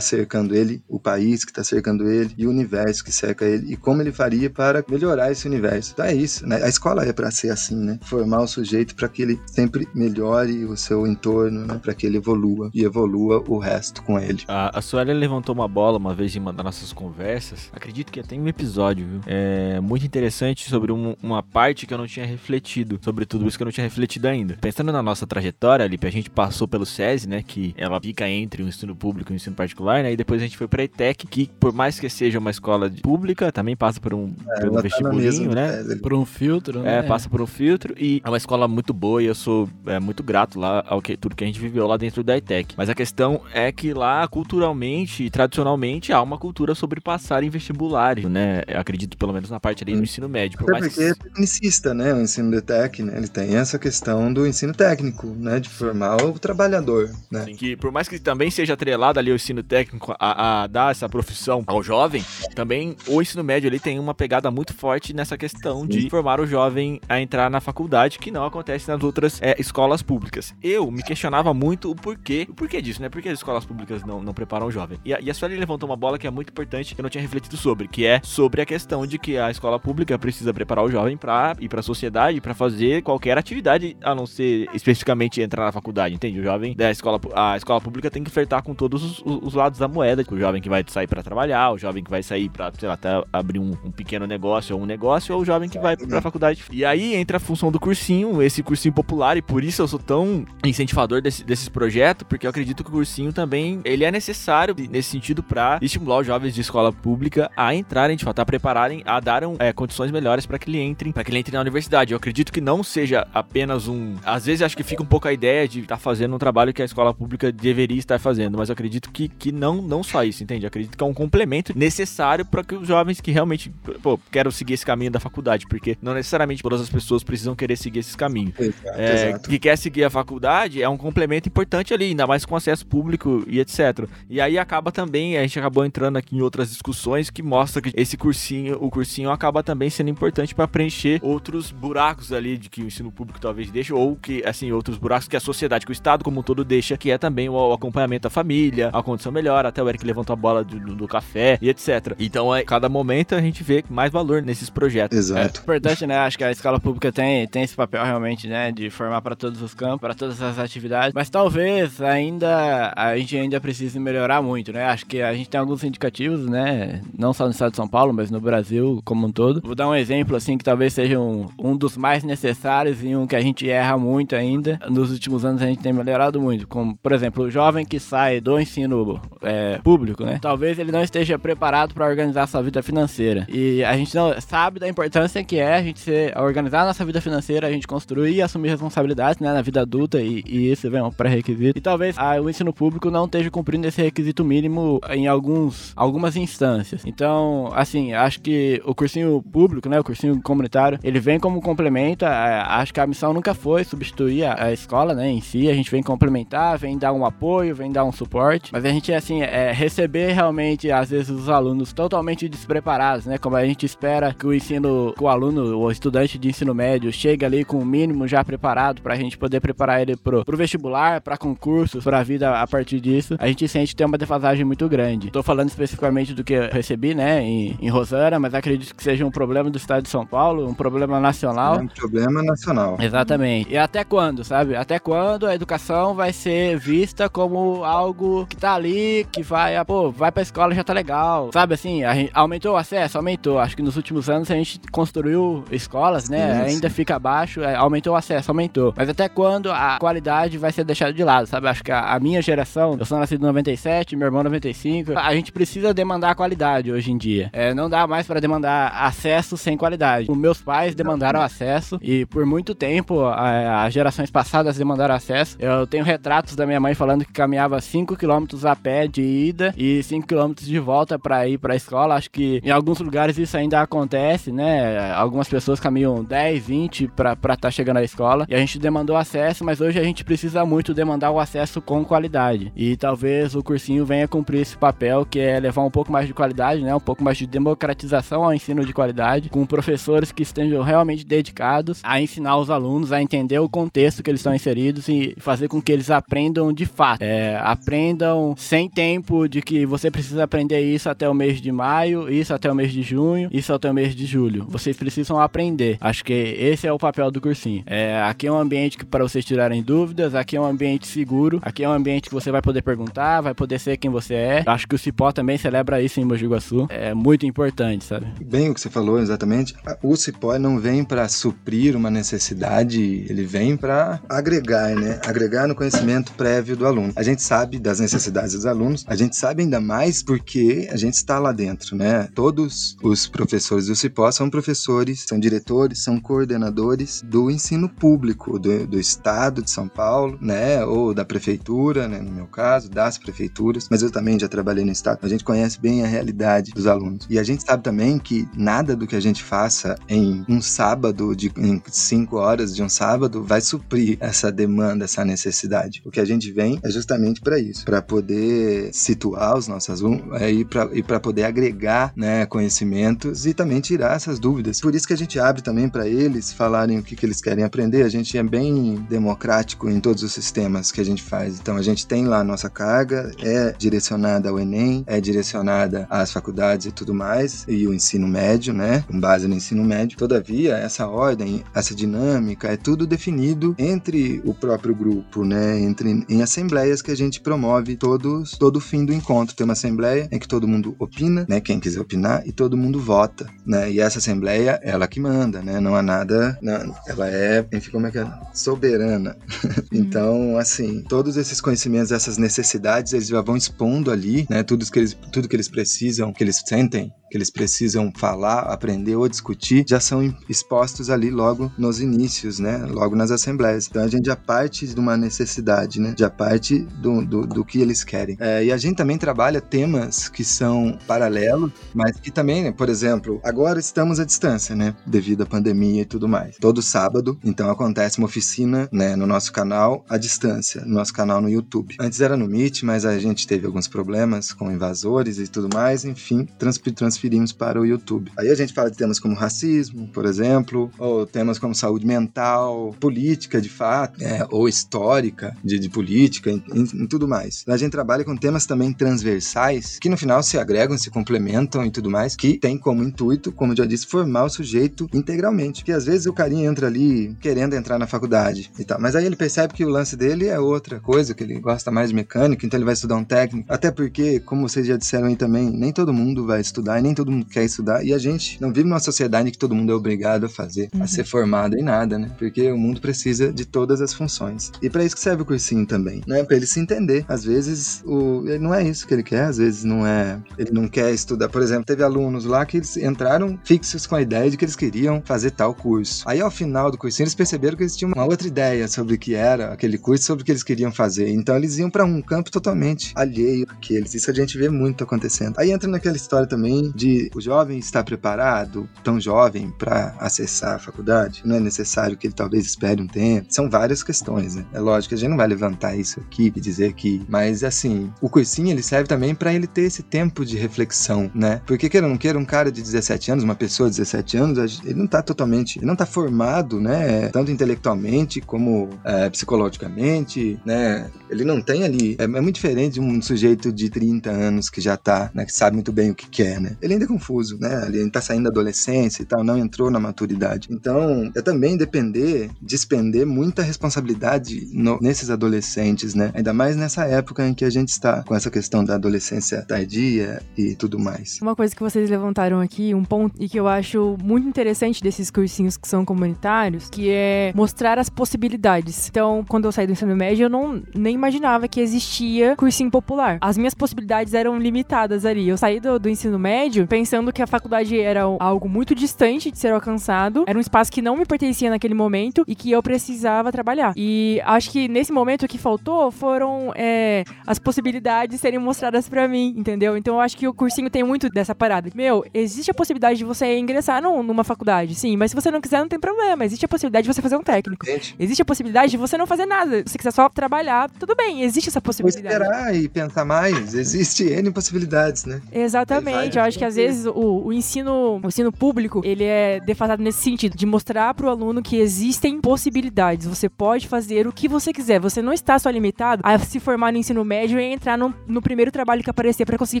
cercando ele, o país que está cercando ele e o universo que cerca ele e como ele faria para melhorar esse universo. Então é isso, né? A escola é para ser assim, né? Formar o sujeito para que ele sempre melhore o seu entorno, né? Para que ele evolua e evolua o resto com ele. A, a levantou uma bola uma vez em uma das nossas conversas. Acredito que até em um episódio, viu? É muito interessante sobre um- uma parte que eu não tinha refletido. Sobre tudo isso que eu não tinha refletido ainda. Pensando na nossa trajetória, Lipe, a gente passou pelo SESI, né? Que ela fica entre o ensino público e o ensino particular, né? E depois a gente foi pra ETEC, que por mais que seja uma escola pública, também passa por um, É, por um tá vestibulinho, mesma né? tese ali. Por um filtro, né? É, passa por um filtro e é uma escola muito boa e eu sou é, muito grato lá ao que tudo que a gente viveu lá dentro da ITEC. Mas a questão é que lá, culturalmente e tradicionalmente, há uma cultura sobre passar em vestibulares, né? Eu acredito pelo menos na parte ali do ensino médio. Por Até mais porque é tecnicista, né? O ensino de tech, né? Ele tem essa questão do ensino técnico, né? De formar o trabalhador, né? Assim, que por mais que também seja atrelado ali o ensino técnico a, a dar essa profissão ao jovem, também o ensino médio ali tem uma pegada muito forte nessa questão de formar o jovem a entrar na faculdade, que não acontece nas outras é, escolas públicas. Eu me questionava muito o porquê, o porquê disso, né? Por que as escolas públicas não, não preparam o jovem? E a, e a Sueli levantou uma bola que é muito importante, que eu não tinha refletido sobre, que é sobre a questão de que a escola pública precisa preparar o jovem para ir para a sociedade, para fazer qualquer atividade, a não ser especificamente entrar na faculdade, entende? O jovem da escola, a escola pública tem que flertar com todos os, os- os lados da moeda, o jovem que vai sair para trabalhar, o jovem que vai sair para, sei lá, até abrir um, um pequeno negócio ou um negócio, ou o jovem que vai para a faculdade. E aí entra a função do cursinho, esse cursinho popular, e por isso eu sou tão incentivador desse, desses projetos, porque eu acredito que o cursinho também, ele é necessário nesse sentido para estimular os jovens de escola pública a entrarem, de fato, a prepararem, a darem é, condições melhores para que ele entre, para que ele entre na universidade. Eu acredito que não seja apenas um, às vezes acho que fica um pouco a ideia de estar fazendo um trabalho que a escola pública deveria estar fazendo, mas eu acredito que, que não, não só isso, entende? Eu acredito que é um complemento necessário para que os jovens que realmente, pô, querem seguir esse caminho da faculdade, porque não necessariamente todas as pessoas precisam querer seguir esse caminho. Exato, É, exato. que quer seguir a faculdade é um complemento importante ali, ainda mais com acesso público e etc. E aí acaba também, a gente acabou entrando aqui em outras discussões que mostra que esse cursinho, o cursinho acaba também sendo importante para preencher outros buracos ali de que o ensino público talvez deixe, ou que, assim, outros buracos que a sociedade, que o Estado como um todo deixa, que é também o, o acompanhamento da família, a condição melhor, até o Eric levantou a bola do, do- do café e etc. Então, a cada momento a gente vê mais valor nesses projetos. Exato. Importante, né? Acho que a escola pública tem, tem esse papel realmente, né? De formar para todos os campos, para todas as atividades. Mas talvez ainda a gente ainda precise melhorar muito, né? Acho que a gente tem alguns indicativos, né? Não só no estado de São Paulo, mas no Brasil como um todo. Vou dar um exemplo, assim, que talvez seja um, um dos mais necessários e um que a gente erra muito ainda. Nos últimos anos a gente tem melhorado muito. Como, por exemplo, o jovem que sai do ensino é, público, né? Talvez ele não esteja preparado para organizar sua vida financeira. E a gente não sabe da importância que é a gente ser, organizar a nossa vida financeira, a gente construir e assumir responsabilidades, né, na vida adulta e, e isso é um pré-requisito. E talvez ah, o ensino público não esteja cumprindo esse requisito mínimo em alguns, algumas instâncias. Então, assim, acho que o cursinho público, né, o cursinho comunitário, ele vem como complemento. a- acho que a missão nunca foi substituir a, a escola, né, em si. A gente vem complementar, vem dar um apoio, vem dar um suporte. Mas a gente, assim, é receber realmente, às vezes, os alunos totalmente despreparados, né, como a gente espera que o ensino, que o aluno, o estudante de ensino médio, chegue ali com o mínimo já preparado pra gente poder preparar ele pro, pro vestibular, pra concursos, pra vida a partir disso. A gente sente tem uma defasagem muito grande. Tô falando especificamente do que eu recebi, né, em, em Rosana, mas acredito que seja um problema do estado de São Paulo, um problema nacional. É um problema nacional. Exatamente. E até quando, sabe? Até quando a educação vai ser vista como algo que tá ali, que vai, ah, pô, vai pra escola já tá legal. Sabe assim, a gente, aumentou o acesso? Aumentou. Acho que nos últimos anos a gente construiu escolas, né? Sim. Ainda fica abaixo, é, aumentou o acesso, aumentou. Mas até quando a qualidade vai ser deixada de lado, sabe? Acho que a, a minha geração, eu sou nascido em 97, meu irmão 95, a gente precisa demandar qualidade hoje em dia. É, não dá mais pra demandar acesso sem qualidade. Os meus pais demandaram acesso e por muito tempo a- as gerações passadas demandaram acesso. Eu tenho retratos da minha mãe falando que caminhava 5 km a pé de ida e 5 km de volta pra ir pra escola. Acho que em alguns lugares isso ainda acontece, né? Algumas pessoas caminham 10, 20 pra estar chegando à escola e a gente demandou acesso, mas hoje a gente precisa muito demandar o acesso com qualidade. E talvez o cursinho venha cumprir esse papel que é levar um pouco mais de qualidade, né? Um pouco mais de democratização ao ensino de qualidade, com professores que estejam realmente dedicados a ensinar os alunos a entender o contexto que eles estão inseridos e fazer com que eles aprendam de fato. É, aprendam sem tempo de que você precisa aprender isso até o mês de maio, isso até o mês de junho, isso até o mês de julho. Vocês precisam aprender. Acho que esse é o papel do cursinho. É, aqui é um ambiente que para vocês tirarem dúvidas, aqui é um ambiente seguro, aqui é um ambiente que você vai poder perguntar, vai poder ser quem você é. Acho que o Cipó também celebra isso em Mogi Guaçu. É muito importante, sabe? Bem o que você falou, exatamente. O Cipó não vem para suprir uma necessidade, ele vem para agregar, né? Agregar no conhecimento prévio do aluno. A gente sabe das necessidades dos alunos, a gente sabe ainda mais porque a gente está lá dentro, né? Todos os professores do Cipó são professores, são diretores, são coordenadores do ensino público do, do estado de São Paulo, né? Ou da prefeitura, né? No meu caso, das prefeituras, mas eu também já trabalhei no estado. A gente conhece bem a realidade dos alunos. E a gente sabe também que nada do que a gente faça em um sábado, de, em cinco horas de um sábado, vai suprir essa demanda, essa necessidade. O que a gente vem é justamente para isso, para poder situar os nossos alunos é, e para poder agregar né, conhecimentos e também tirar essas dúvidas. Por isso que a gente abre também para eles falarem o que, que eles querem aprender. A gente é bem democrático em todos os sistemas que a gente faz. Então a gente tem lá a nossa carga, é direcionada ao Enem, é direcionada às faculdades e tudo mais, e o ensino médio, né? Com base no ensino médio. Todavia, essa ordem, essa dinâmica, é tudo definido entre o próprio grupo, né? Entre em assembleias que a gente promove todos todo fim do encontro. Tem uma assembleia em que todo mundo opina, né? Quem quiser opinar, e todo mundo vota, né? E essa assembleia, ela que manda, né? Não há nada. Não, ela é, enfim, como é que é? Soberana. então, assim, todos esses conhecimentos, essas necessidades, eles já vão expondo ali, né? Tudo que eles, tudo que eles precisam, que eles sentem que eles precisam falar, aprender ou discutir, já são expostos ali logo nos inícios, né? Logo nas assembleias. Então a gente já parte de uma necessidade, né? Já parte do, do, do que eles querem. É, e a gente também trabalha temas que são paralelos, mas que também, né? por exemplo, agora estamos à distância, né? Devido à pandemia e tudo mais. Todo sábado, então acontece uma oficina, né? No nosso canal à distância, no nosso canal no YouTube. Antes era no Meet, mas a gente teve alguns problemas com invasores e tudo mais, enfim, transferimos para o YouTube. Aí a gente fala de temas como racismo, por exemplo, ou temas como saúde mental, política de fato, é, ou histórica de, de política, em, em, em, tudo mais. A gente trabalha com temas também transversais, que no final se agregam, se complementam e tudo mais, que tem como intuito, como eu já disse, formar o sujeito integralmente. Porque às vezes o carinha entra ali querendo entrar na faculdade e tal, mas aí ele percebe que o lance dele é outra coisa, que ele gosta mais de mecânica, então ele vai estudar um técnico. Até porque, como vocês já disseram aí também, nem todo mundo vai estudar e nem todo mundo quer estudar. E a gente não vive numa sociedade que todo mundo é obrigado a fazer, uhum. a ser formado em nada, né? Porque o mundo precisa de todas as funções. E para isso que serve o cursinho também, né? Para ele se entender. Às vezes, o... ele não é isso que ele quer, às vezes não é. Ele não quer estudar. Por exemplo, teve alunos lá que eles entraram fixos com a ideia de que eles queriam fazer tal curso. Aí, ao final do cursinho, eles perceberam que eles tinham uma outra ideia sobre o que era aquele curso, sobre o que eles queriam fazer. Então, eles iam para um campo totalmente alheio àqueles. Isso a gente vê muito acontecendo. Aí entra naquela história também de o jovem estar preparado, tão jovem, para acessar a faculdade. Não é necessário que ele talvez espere um tempo. São várias questões, né? É lógico que a gente não vai levantar isso aqui e dizer que. Mas, assim, o cursinho ele serve também para ele ter esse tempo de reflexão, né? Porque, queira ou não queira, um cara de 17 anos, uma pessoa de 17 anos, ele não tá totalmente. Ele não tá formado, né? Tanto intelectualmente como é, psicologicamente, né? Ele não tem ali. É, é, muito diferente de um sujeito de 30 anos que já tá, né? Que sabe muito bem o que quer, né? Ele ainda é confuso, né? Ele tá saindo da adolescência e tal, não entrou na maturidade. Então, é também depender, despender muita responsabilidade no, nesses adolescentes, né? Ainda mais nessa época em que a gente está com essa questão da adolescência tardia e tudo mais. Uma coisa que vocês levantaram aqui, um ponto e que eu acho muito interessante desses cursinhos que são comunitários, que é mostrar as possibilidades. Então, quando eu saí do ensino médio, eu não nem imaginava que existia cursinho popular. As minhas possibilidades eram limitadas ali. Eu saí do, do ensino médio pensando que a faculdade era algo muito distante de ser alcançado, era um espaço que não me pertencia naquele momento e que eu precisava trabalhar. E acho que nesse momento que faltou foram é, as possibilidades serem mostradas para mim, entendeu? Então eu acho que o cursinho tem muito dessa parada. Meu, existe a possibilidade de você ingressar num, numa faculdade, sim, mas se você não quiser, não tem problema. Existe a possibilidade de você fazer um técnico. Gente. Existe a possibilidade de você não fazer nada. Se você quiser só trabalhar, tudo bem, existe essa possibilidade. Vou esperar e pensar mais. Existe N possibilidades, né? Exatamente. Eu acho que às vezes o, o ensino, o ensino público, ele é defasado nesse sentido, de mostrar pro aluno que existem possibilidades. Você pode fazer o que você quiser. Você não está só limitado a se formar no ensino médio e entrar no, no primeiro trabalho que aparecer para conseguir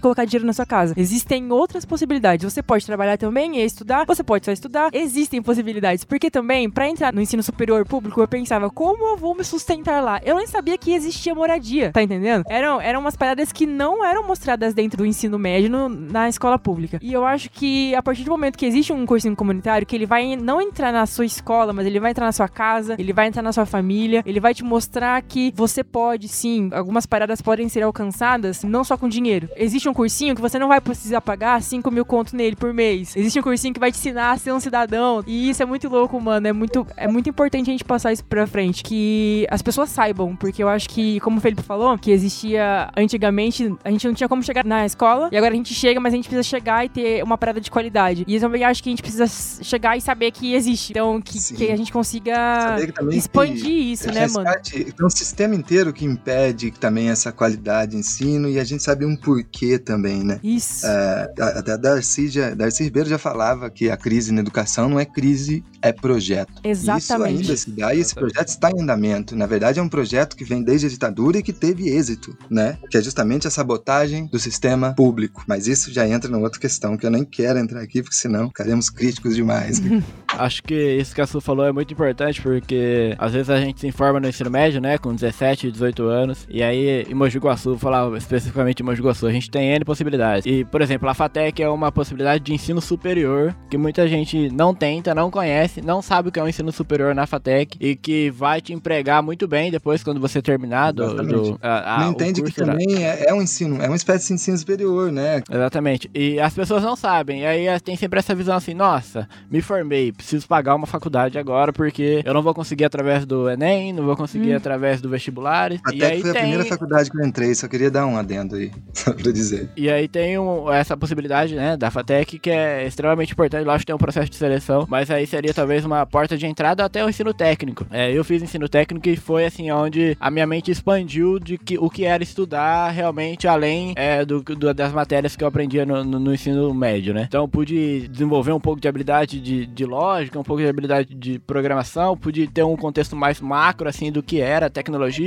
colocar dinheiro na sua casa. Existem outras possibilidades. Você pode trabalhar também e estudar, você pode só estudar. Existem possibilidades. Porque também, para entrar no ensino superior público, eu pensava, como eu vou me sustentar lá? Eu nem sabia que existia moradia, tá entendendo? Eram, eram umas paradas que não eram mostradas dentro do ensino médio no, na escola pública. E eu acho que a partir do momento que existe um cursinho comunitário, que ele vai não entrar na sua escola, mas ele vai entrar na sua casa, ele vai entrar na sua família, ele vai te mostrar que você pode sim, algumas paradas podem ser alcançadas não só com dinheiro. Existe um cursinho que você não vai precisar pagar 5 mil conto nele por mês. Existe um cursinho que vai te ensinar a ser um cidadão. E isso é muito louco, mano. É muito, é muito importante a gente passar isso pra frente. Que as pessoas saibam, porque eu acho que, como o Felipe falou, que existia antigamente, a gente não tinha como chegar na escola, e agora a gente chega, mas a gente precisa chegar e ter uma parada de qualidade. E eu também acho que a gente precisa chegar e saber que existe. Então, que, que a gente consiga expandir que isso, né, mano? Então, um sistema inteiro que impede também essa qualidade de ensino e a gente sabe um porquê também, né? Isso. É, até a Darcy, já, Darcy Ribeiro já falava que a crise na educação não é crise, é projeto. Exatamente. Isso ainda se dá e esse projeto está em andamento. Na verdade, é um projeto que vem desde a ditadura e que teve êxito, né? Que é justamente a sabotagem do sistema público. Mas isso já entra numa outra questão que eu nem quero entrar aqui, porque senão ficaremos críticos demais. Acho que isso que a Su falou é muito importante, porque às vezes a gente se informa no ensino médio, né, com 17, 18 anos, e aí em Mogi Guaçu, vou falar especificamente em Mogi Guaçu, a gente tem N possibilidades. E, por exemplo, a FATEC é uma possibilidade de ensino superior que muita gente não tenta, não conhece, não sabe o que é um ensino superior na FATEC e que vai te empregar muito bem depois quando você terminar do, do a, a, não entende que também é, é, um ensino, é uma espécie de ensino superior, né? Exatamente. E E as pessoas não sabem. E aí tem sempre essa visão assim, nossa, me formei, preciso pagar uma faculdade agora porque eu não vou conseguir através do Enem, não vou conseguir hum. através do vestibular. Até e aí foi tem... a primeira faculdade que eu entrei, só queria dar um adendo aí, só pra dizer. E aí tem um, essa possibilidade, né, da FATEC, que é extremamente importante, lógico que tem um processo de seleção, mas aí seria talvez uma porta de entrada até o ensino técnico. É, eu fiz ensino técnico e foi assim onde a minha mente expandiu de que o que era estudar realmente além é, do, do, das matérias que eu aprendia no, no, no, ensino médio, né? Então pude desenvolver um pouco de habilidade de, de lógica, um pouco de habilidade de programação, pude ter um contexto mais macro assim do que era a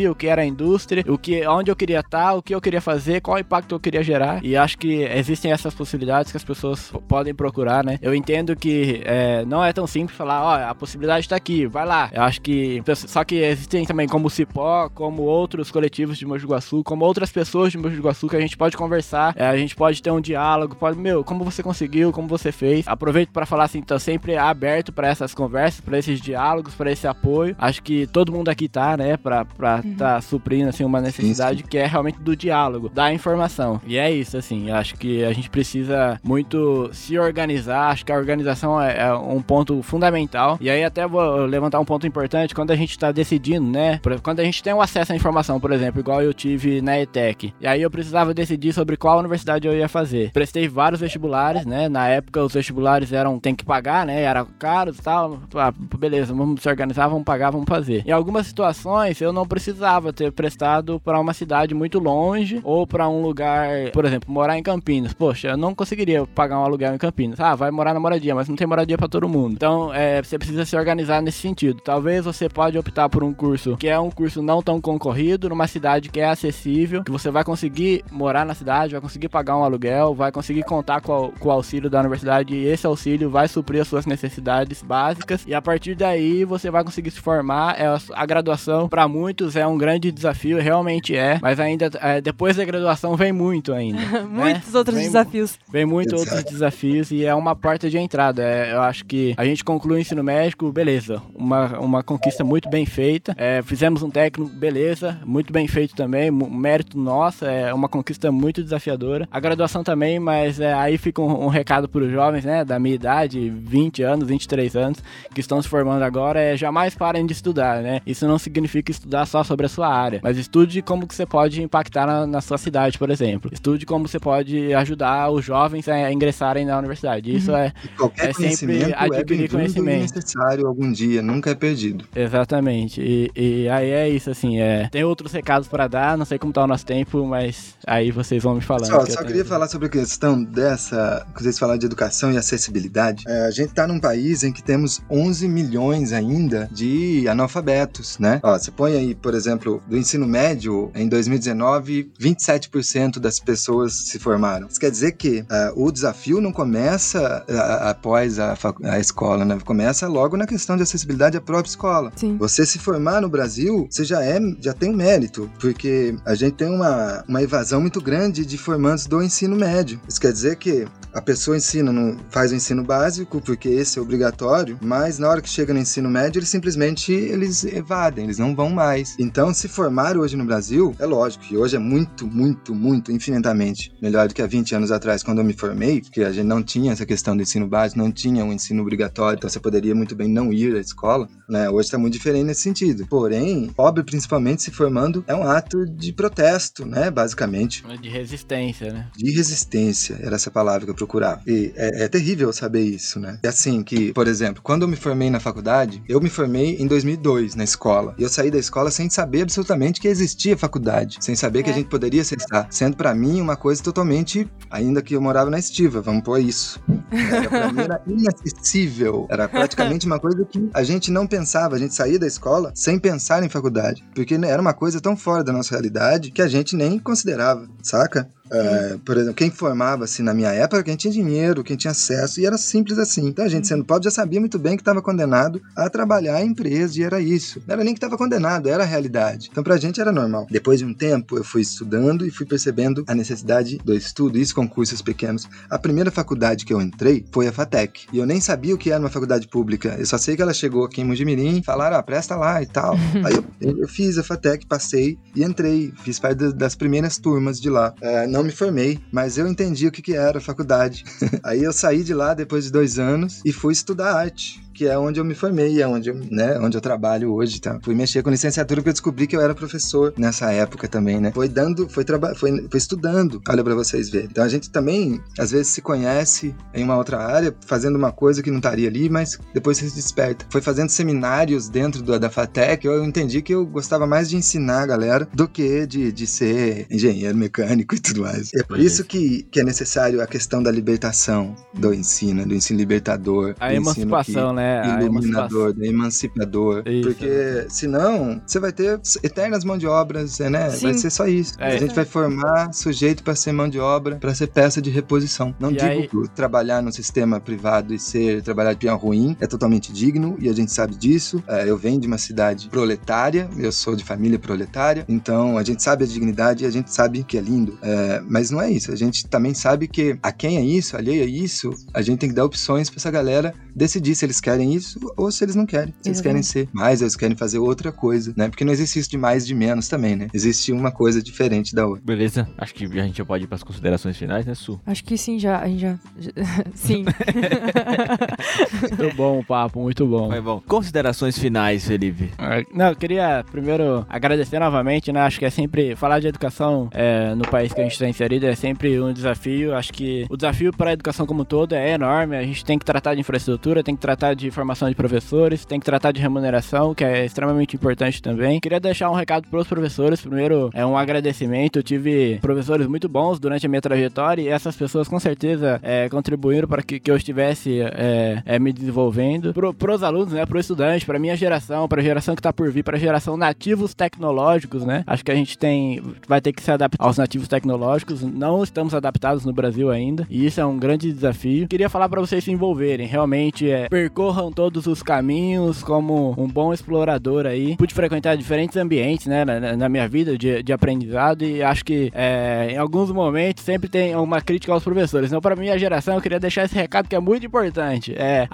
tecnologia, o que era a indústria, o que onde eu queria estar, o que eu queria fazer, qual impacto eu queria gerar. E acho que existem essas possibilidades que as pessoas podem procurar, né? Eu entendo que é, não é tão simples falar, ó, a possibilidade está aqui, vai lá. Eu acho que só que existem também como o Cipó, como outros coletivos de Mogi Guaçu, como outras pessoas de Mogi Guaçu que a gente pode conversar, é, a gente pode ter um diálogo, pode, meu, como você conseguiu, como você fez. Aproveito para falar assim, tô sempre aberto para essas conversas, para esses diálogos, para esse apoio. Acho que todo mundo aqui tá, né, para uhum. tá suprindo assim uma necessidade sim, sim. que é realmente do diálogo, da informação. E é isso assim, acho que a gente precisa muito se organizar, acho que a organização é, é um ponto fundamental. E aí até vou levantar um ponto importante quando a gente está decidindo, né? Quando a gente tem o acesso à informação, por exemplo, igual eu tive na ETEC. E aí eu precisava decidir sobre qual universidade eu ia fazer. Prestei vários vestibulares, né? Na época os vestibulares eram tem que pagar, né? Era caros e tal. Ah, beleza, vamos se organizar, vamos pagar, vamos fazer. Em algumas situações eu não precisava ter prestado para uma cidade muito longe ou para um lugar, por exemplo, morar em Campinas. Poxa, eu não conseguiria pagar um aluguel em Campinas. Ah, vai morar na moradia, mas não tem moradia para todo mundo. Então, é, você precisa se organizar nesse sentido. Talvez você pode optar por um curso que é um curso não tão concorrido, numa cidade que é acessível, que você vai conseguir morar na cidade, vai conseguir pagar um aluguel, vai conseguir contar com, o, com o auxílio da universidade e esse auxílio vai suprir as suas necessidades básicas e a partir daí você vai conseguir se formar. É, a graduação para muitos é um grande desafio, realmente é, mas ainda é, depois da graduação vem muito ainda. Né? Muitos né? outros vem, desafios. Vem muito outros desafios e é uma porta de entrada. É, eu acho que a gente conclui o ensino médico, beleza, uma, uma conquista muito bem feita. É, fizemos um técnico, beleza, muito bem feito também, mérito nosso, é uma conquista muito desafiadora. A graduação também, mas é, aí fica um, um recado para os jovens, né, da minha idade, 20 anos, 23 anos, que estão se formando agora, é jamais parem de estudar, né? Isso não significa estudar só sobre a sua área, mas estude como que você pode impactar na, na sua cidade, por exemplo. Estude como você pode ajudar os jovens a ingressarem na universidade. Isso uhum. é, é sempre adquirir é conhecimento. necessário algum dia, nunca é perdido. Exatamente. E, e aí é isso, assim, é, tem outros recados para dar, não sei como tá o nosso tempo, mas aí vocês vão me falando. Só, que só queria falar sobre a questão dessa, que vocês falaram de educação e acessibilidade. É, a gente tá num país em que temos 11 milhões ainda de analfabetos, né? Ó, você põe aí, por exemplo, do ensino médio, em 2019, 27% das pessoas se formaram. Isso quer dizer que uh, o desafio não começa uh, após a, a, escola, né? Começa logo na questão de acessibilidade à própria escola. Sim. Você se formar no Brasil, você já é, já tem mérito, porque a gente tem uma, uma evasão muito grande de formandos do ensino médio. Isso quer dizer que a pessoa ensina, no, faz o ensino básico, porque esse é obrigatório, mas na hora que chega no ensino médio, eles simplesmente eles evadem, eles não vão mais. Então, se formar hoje no Brasil, é lógico que hoje é muito, muito, muito, infinitamente melhor do que há 20 anos atrás, quando eu me formei, porque a gente não tinha essa questão do ensino básico, não tinha um ensino obrigatório, então você poderia muito bem não ir à escola, né? Hoje está muito diferente nesse sentido. Porém, pobre principalmente se formando é um ato de protesto, né? Basicamente. De resistência, né? De resistência, era essa palavra que eu procurava. E é, é terrível saber isso, né? É assim que, por exemplo, quando eu me formei na faculdade, eu me formei em 2002 na escola. E eu saí da escola sem saber absolutamente que existia faculdade, sem saber é. que a gente poderia acessar, sendo para mim uma coisa totalmente, ainda que eu morava na estiva, vamos pôr isso. Era, pra mim era inacessível. Era praticamente uma coisa que a gente não pensava, a gente saía da escola sem pensar em faculdade, porque era uma coisa tão fora da nossa realidade que a gente nem considerava, saca? É, por exemplo, quem formava-se na minha época, quem tinha dinheiro, quem tinha acesso, e era simples assim. Então a gente, sendo pobre, já sabia muito bem que estava condenado a trabalhar em empresa, e era isso. Não era nem que estava condenado, era a realidade. Então pra gente era normal. Depois de um tempo, eu fui estudando e fui percebendo a necessidade do estudo, isso com cursos pequenos. A primeira faculdade que eu entrei foi a FATEC, e eu nem sabia o que era uma faculdade pública. Eu só sei que ela chegou aqui em Mojimirim, falaram, ah, presta lá e tal. Aí eu, eu, fiz a FATEC, passei e entrei, fiz parte das primeiras turmas de lá. É, não não me formei, mas eu entendi o que, que era faculdade. Aí eu saí de lá depois de dois anos e fui estudar arte que é onde eu me formei, é onde eu, né, onde eu trabalho hoje, tá? Fui mexer com licenciatura porque eu descobri que eu era professor nessa época também, né? Foi dando, foi trabalhando, foi, foi estudando, olha para vocês verem. Então a gente também, às vezes, se conhece em uma outra área, fazendo uma coisa que não estaria ali, mas depois se desperta. Foi fazendo seminários dentro do, da FATEC, eu entendi que eu gostava mais de ensinar a galera do que de, de ser engenheiro mecânico e tudo mais. É por isso que, que é necessário a questão da libertação do ensino, do ensino libertador. A emancipação, que, né? É, iluminador, né? emancipador. Isso. Porque senão você vai ter eternas mão de obras, né? Sim. Vai ser só isso. É. A gente vai formar sujeito para ser mão de obra, para ser peça de reposição. Não e digo aí... que trabalhar no sistema privado e ser trabalhar de pião ruim é totalmente digno e a gente sabe disso. É, eu venho de uma cidade proletária, eu sou de família proletária, então a gente sabe a dignidade e a gente sabe que é lindo. É, mas não é isso. A gente também sabe que a quem é isso, alheio a isso, a gente tem que dar opções para essa galera decidir se eles querem querem isso ou se eles não querem. Se eles querem ser mais, eles querem fazer outra coisa, né? Porque não existe isso de mais de menos também, né? Existe uma coisa diferente da outra. Beleza. Acho que a gente já pode ir para as considerações finais, né, Su? Acho que sim, já. A gente já. sim. muito bom o papo, muito bom. Foi bom. Considerações finais, Felipe. Ah, não, eu queria primeiro agradecer novamente, né? Acho que é sempre falar de educação é, no país que a gente está inserido é sempre um desafio. Acho que o desafio para a educação como um todo é enorme. A gente tem que tratar de infraestrutura, tem que tratar de formação de professores, tem que tratar de remuneração, que é extremamente importante também. Queria deixar um recado para os professores. Primeiro, é um agradecimento. Eu tive professores muito bons durante a minha trajetória e essas pessoas com certeza é, contribuíram para que, que eu estivesse é, é, me desenvolvendo. Para os alunos, né, para o estudante, para minha geração, para a geração que está por vir, para a geração nativos tecnológicos, né? Acho que a gente tem vai ter que se adaptar aos nativos tecnológicos. Não estamos adaptados no Brasil ainda e isso é um grande desafio. Queria falar para vocês se envolverem. Realmente, é, percorram todos os caminhos como um bom explorador aí. Pude frequentar diferentes ambientes, né, na, na minha vida de, de, aprendizado e acho que é, em alguns momentos sempre tem uma crítica aos professores. Então, para minha geração, eu queria deixar esse recado que é muito importante. É,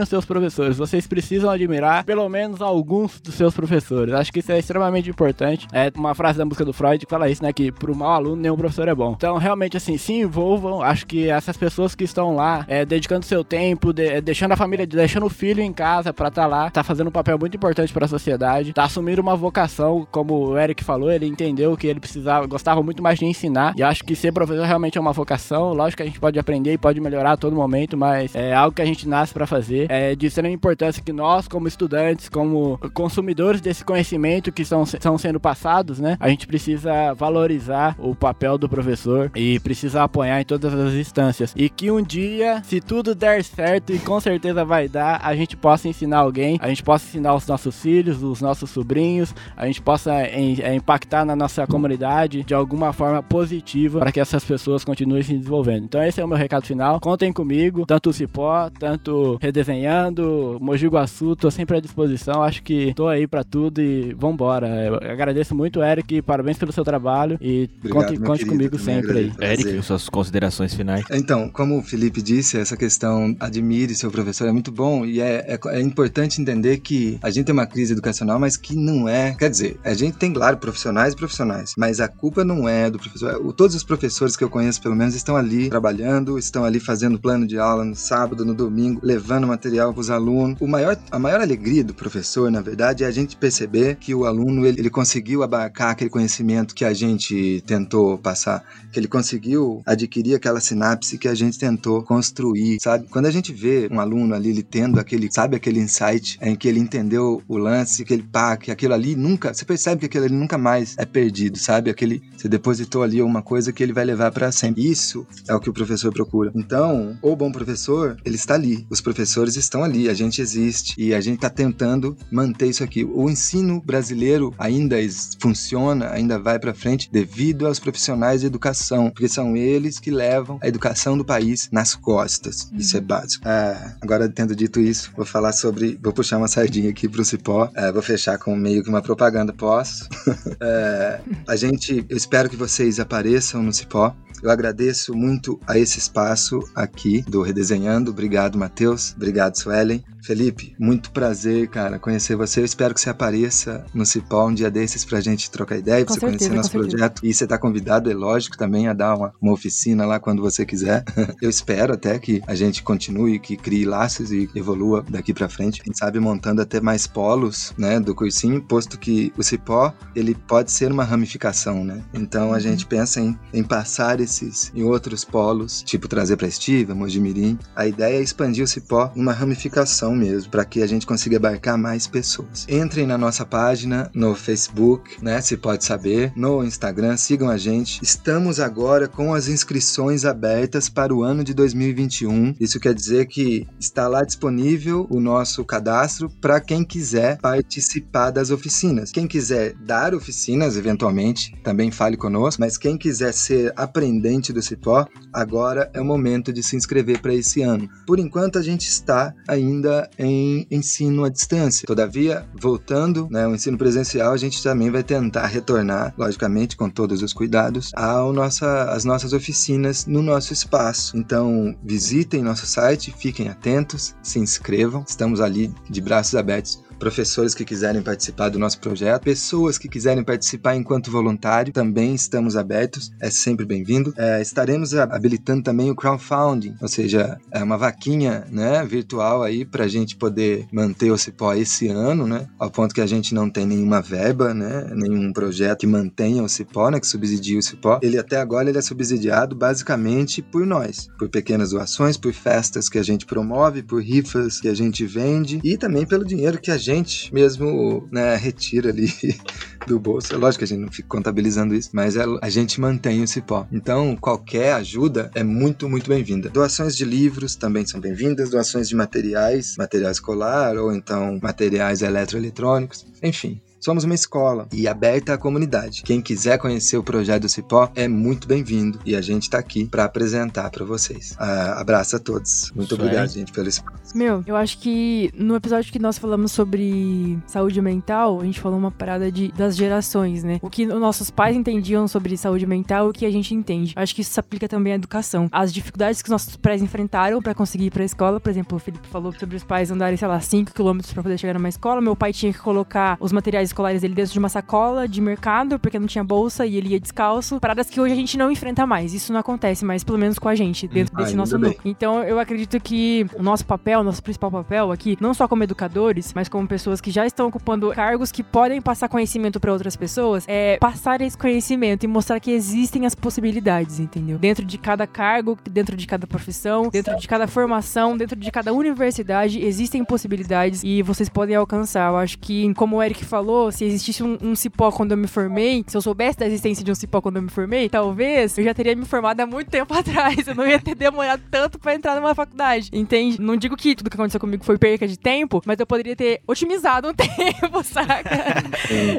os seus professores. Vocês precisam admirar pelo menos alguns dos seus professores. Acho que isso é extremamente importante. É uma frase da música do Freud que fala isso, né, que pro mau aluno nenhum professor é bom. Então, realmente, assim, se envolvam. Acho que essas pessoas que estão lá, é, dedicando seu tempo, de, deixando a família, deixando o filho em casa para estar tá lá, tá fazendo um papel muito importante para a sociedade, tá assumindo uma vocação, como o Eric falou, ele entendeu que ele precisava, gostava muito mais de ensinar, e acho que ser professor realmente é uma vocação, lógico que a gente pode aprender e pode melhorar a todo momento, mas é algo que a gente nasce para fazer, é de extrema importância que nós, como estudantes, como consumidores desse conhecimento que são, são sendo passados, né, a gente precisa valorizar o papel do professor e precisa apoiar em todas as instâncias, e que um dia, se tudo der certo, e com certeza vai dar, a gente possa ensinar alguém, a gente possa ensinar os nossos filhos, os nossos sobrinhos, a gente possa em, é, impactar na nossa comunidade de alguma forma positiva para que essas pessoas continuem se desenvolvendo. Então esse é o meu recado final. Contem comigo, tanto o Cipó, tanto Redesenhando, Mogi Guaçu, tô sempre à disposição. Acho que tô aí para tudo e vambora. Eu agradeço muito, Eric, parabéns pelo seu trabalho e Obrigado, conte, conte querido, comigo sempre aí. Eric, suas considerações finais. Então, como o Felipe disse, essa questão admire seu professor é muito bom e é, é, é importante entender que a gente tem uma crise educacional, mas que não é. Quer dizer, a gente tem, claro, profissionais e profissionais, mas a culpa não é do professor. Todos os professores que eu conheço, pelo menos, estão ali trabalhando, estão ali fazendo plano de aula no sábado, no domingo, levando material para os alunos. O maior, a maior alegria do professor, na verdade, é a gente perceber que o aluno ele, ele conseguiu abarcar aquele conhecimento que a gente tentou passar, que ele conseguiu adquirir aquela sinapse que a gente tentou construir, sabe? Quando a gente vê um aluno ali ele tendo aquele, sabe, aquele insight em que ele entendeu o lance, que ele pá, que aquilo ali nunca, você percebe que aquilo ali nunca mais é perdido, sabe? Aquele você depositou ali uma coisa que ele vai levar para sempre. Isso é o que o professor procura. Então, o bom professor, ele está ali. Os professores estão ali, a gente existe e a gente está tentando manter isso aqui. O ensino brasileiro ainda funciona, ainda vai para frente devido aos profissionais de educação, porque são eles que levam a educação do país nas costas. Isso é básico. Ah, agora, tendo dito isso, vou falar sobre. Vou puxar uma sardinha aqui pro Cipó. É, vou fechar com meio que uma propaganda, posso? é, a gente. Eu espero que vocês apareçam no Cipó. Eu agradeço muito a esse espaço aqui do Redesenhando. Obrigado, Matheus. Obrigado, Suelen. Felipe, muito prazer, cara, conhecer você. Eu espero que você apareça no Cipó um dia desses pra gente trocar ideia, pra Com você certeza, conhecer nosso certeza. projeto. E você tá convidado, é lógico, também a dar uma, uma oficina lá quando você quiser. Eu espero até que a gente continue, que crie laços e evolua daqui pra frente. Quem sabe montando até mais polos, né, do cursinho, posto que o Cipó, ele pode ser uma ramificação, né? Então a Uhum. gente pensa em, em passar esses em outros polos, tipo trazer pra Estiva, Mojimirim. A ideia é expandir o Cipó numa ramificação mesmo, para que a gente consiga abarcar mais pessoas. Entrem na nossa página no Facebook, né? Se pode saber, no Instagram, sigam a gente. Estamos agora com as inscrições abertas para o ano de 2021. Isso quer dizer que está lá disponível o nosso cadastro para quem quiser participar das oficinas. Quem quiser dar oficinas, eventualmente, também fale conosco, mas quem quiser ser aprendente do Cipó, agora é o momento de se inscrever para esse ano. Por enquanto, a gente está ainda em ensino à distância. Todavia, voltando né, ao ensino presencial, a gente também vai tentar retornar, logicamente, com todos os cuidados, ao nossa, às nossas oficinas no nosso espaço. Então, visitem nosso site, fiquem atentos, se inscrevam. Estamos ali de braços abertos professores que quiserem participar do nosso projeto, pessoas que quiserem participar enquanto voluntário, também estamos abertos, é sempre bem-vindo. É, estaremos habilitando também o crowdfunding, ou seja, é uma vaquinha né, virtual aí para a gente poder manter o Cipó esse ano, né, ao ponto que a gente não tem nenhuma verba, né, nenhum projeto que mantenha o Cipó, né, que subsidie o Cipó. Ele até agora ele é subsidiado basicamente por nós, por pequenas doações, por festas que a gente promove, por rifas que a gente vende e também pelo dinheiro que a gente mesmo né, retira ali do bolso. É lógico que a gente não fica contabilizando isso, mas é- a gente mantém o cipó. Então, qualquer ajuda é muito, muito bem-vinda. Doações de livros também são bem-vindas, doações de materiais, material escolar ou então materiais eletroeletrônicos, enfim. Somos uma escola e aberta à comunidade. Quem quiser conhecer o projeto do Cipó é muito bem-vindo e a gente está aqui para apresentar para vocês. Ah, abraço a todos. Muito Isso obrigado, gente, pelo espaço. Meu, eu acho que no episódio que nós falamos sobre saúde mental, a gente falou uma parada de, das gerações, né? O que os nossos pais entendiam sobre saúde mental e o que a gente entende. Acho que isso se aplica também à educação. As dificuldades que os nossos pais enfrentaram pra conseguir ir pra escola, por exemplo, o Felipe falou sobre os pais andarem, sei lá, 5 km pra poder chegar numa escola. Meu pai tinha que colocar os materiais escolares dele dentro de uma sacola de mercado, porque não tinha bolsa e ele ia descalço. Paradas que hoje a gente não enfrenta mais. Isso não acontece mais, pelo menos com a gente, dentro desse Ainda nosso bem. núcleo. Então, eu acredito que o nosso papel, o nosso principal papel aqui, não só como educadores, mas como pessoas que já estão ocupando cargos que podem passar conhecimento para outras pessoas, é passar esse conhecimento e mostrar que existem as possibilidades, entendeu? Dentro de cada cargo, dentro de cada profissão, dentro de cada formação, dentro de cada universidade, existem possibilidades e vocês podem alcançar. Eu acho que, como o Eric falou, se existisse um, um cipó quando eu me formei, se eu soubesse da existência de um cipó quando eu me formei, talvez eu já teria me formado há muito tempo atrás. Eu não ia ter demorado tanto pra entrar numa faculdade, entende? Não digo que tudo que aconteceu comigo foi perca de tempo, mas eu poderia ter otimizado um tempo, saca?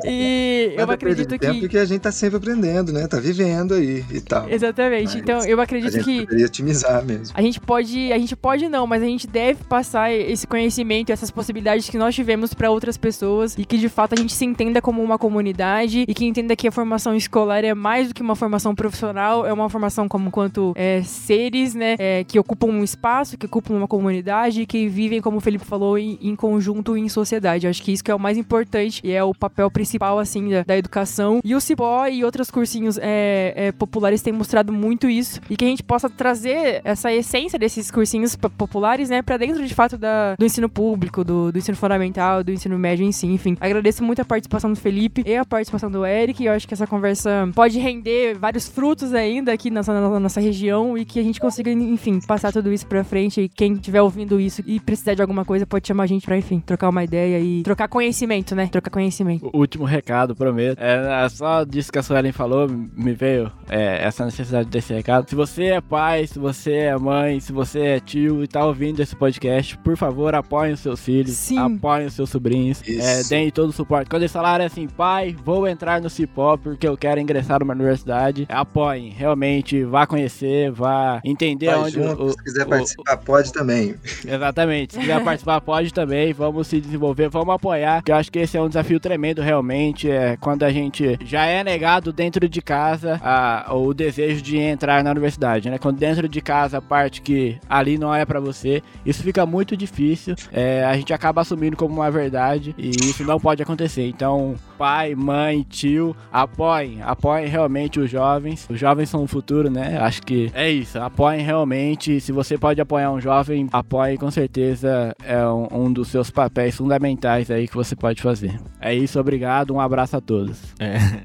E eu Nada acredito tempo que. porque a gente tá sempre aprendendo, né? Tá vivendo aí e tal. Exatamente. Mas Então, eu A acredito gente que. poderia otimizar mesmo. A gente pode, a gente pode não, mas a gente deve passar esse conhecimento essas possibilidades que nós tivemos para outras pessoas e que de fato a gente se entenda como uma comunidade e que entenda que a formação escolar é mais do que uma formação profissional, é uma formação como quanto é, seres, né, é, que ocupam um espaço, que ocupam uma comunidade, que vivem, como o Felipe falou, em, em conjunto em sociedade. Acho que isso que é o mais importante e é o papel principal assim da, da educação. E o Cipó e outros cursinhos é, é, populares têm mostrado muito isso e que a gente possa trazer essa essência desses cursinhos po- populares, né, para dentro de fato da, do ensino público, do, do ensino fundamental, do ensino médio em si. Enfim, agradeço muito a participação do Felipe e a participação do Eric. E eu acho que essa conversa pode render vários frutos ainda aqui na nossa região e que a gente consiga, enfim, passar tudo isso pra frente. E quem estiver ouvindo isso e precisar de alguma coisa pode chamar a gente pra, enfim, trocar uma ideia e trocar conhecimento, né? Trocar conhecimento. O último recado, prometo. É, é só disso que a Suelen falou, me veio é, essa necessidade desse recado. Se você é pai, se você é mãe, se você é tio e tá ouvindo esse podcast, por favor, apoiem os seus filhos, Sim. apoiem os seus sobrinhos, é, deem todo o suporte quando eles falaram assim, pai, vou entrar no Cipó porque eu quero ingressar numa universidade, apoiem, realmente, vá conhecer, vá entender Vai onde junto, o, se quiser o- participar, pode também. Exatamente. Se quiser participar, pode também. Vamos se desenvolver, vamos apoiar. Porque eu acho que esse é um desafio tremendo, realmente. É quando a gente já é negado dentro de casa a- o desejo de entrar na universidade, né? Quando dentro de casa a parte que ali não é pra você, isso fica muito difícil. É, a gente acaba assumindo como uma verdade e isso não pode acontecer. Então, pai, mãe, tio, apoiem, apoiem realmente os jovens. Os jovens são o futuro, né? Acho que é isso. Apoiem realmente. Se você pode apoiar um jovem, apoie com certeza. É um, um dos seus papéis fundamentais aí que você pode fazer. É isso, obrigado. Um abraço a todos.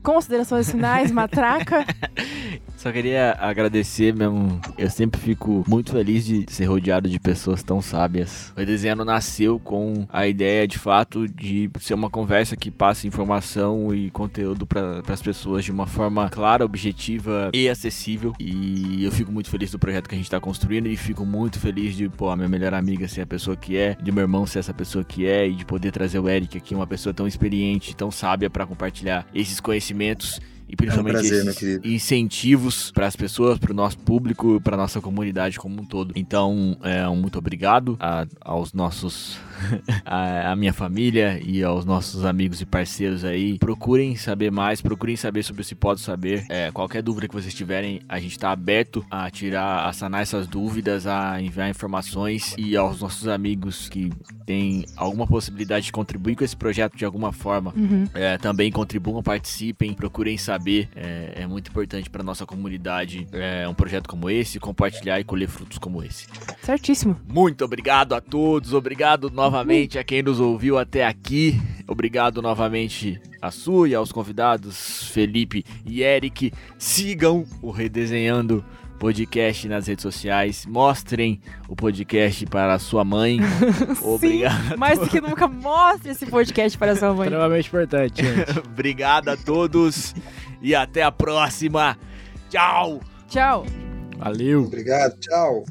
Considerações finais, matraca. Só queria agradecer mesmo. Eu sempre fico muito feliz de ser rodeado de pessoas tão sábias. O Redesenhando nasceu com a ideia, de fato, de ser uma conversa que passe informação e conteúdo para as pessoas de uma forma clara, objetiva e acessível. E eu fico muito feliz do projeto que a gente tá construindo e fico muito feliz de, pô, a minha melhor amiga ser a pessoa que é, de meu irmão ser essa pessoa que é e de poder trazer o Eric aqui, uma pessoa tão experiente, tão sábia para compartilhar esses conhecimentos e principalmente prazer, meu esses querido. incentivos para as pessoas, para o nosso público, para nossa comunidade como um todo. Então, é, um muito obrigado a- aos nossos, a, a minha família e aos nossos amigos e parceiros aí. Procurem saber mais, procurem saber sobre o Se Pode Saber. É, qualquer dúvida que vocês tiverem, a gente está aberto a tirar, a sanar essas dúvidas, a enviar informações e aos nossos amigos que têm alguma possibilidade de contribuir com esse projeto de alguma forma. Uhum. É, também contribuam, participem, procurem saber. É, é muito importante para nossa comunidade é, um projeto como esse, compartilhar e colher frutos como esse. Certíssimo. Muito obrigado a todos, obrigado novamente a quem nos ouviu até aqui. Obrigado novamente a Su e aos convidados Felipe e Eric. Sigam o Redesenhando Podcast nas redes sociais. Mostrem o podcast para a sua mãe. Obrigado. Sim, mais do que nunca, mostre esse podcast para sua mãe. Extremamente importante, gente. Obrigado a todos e até a próxima. Tchau! Tchau. Valeu. Obrigado, tchau.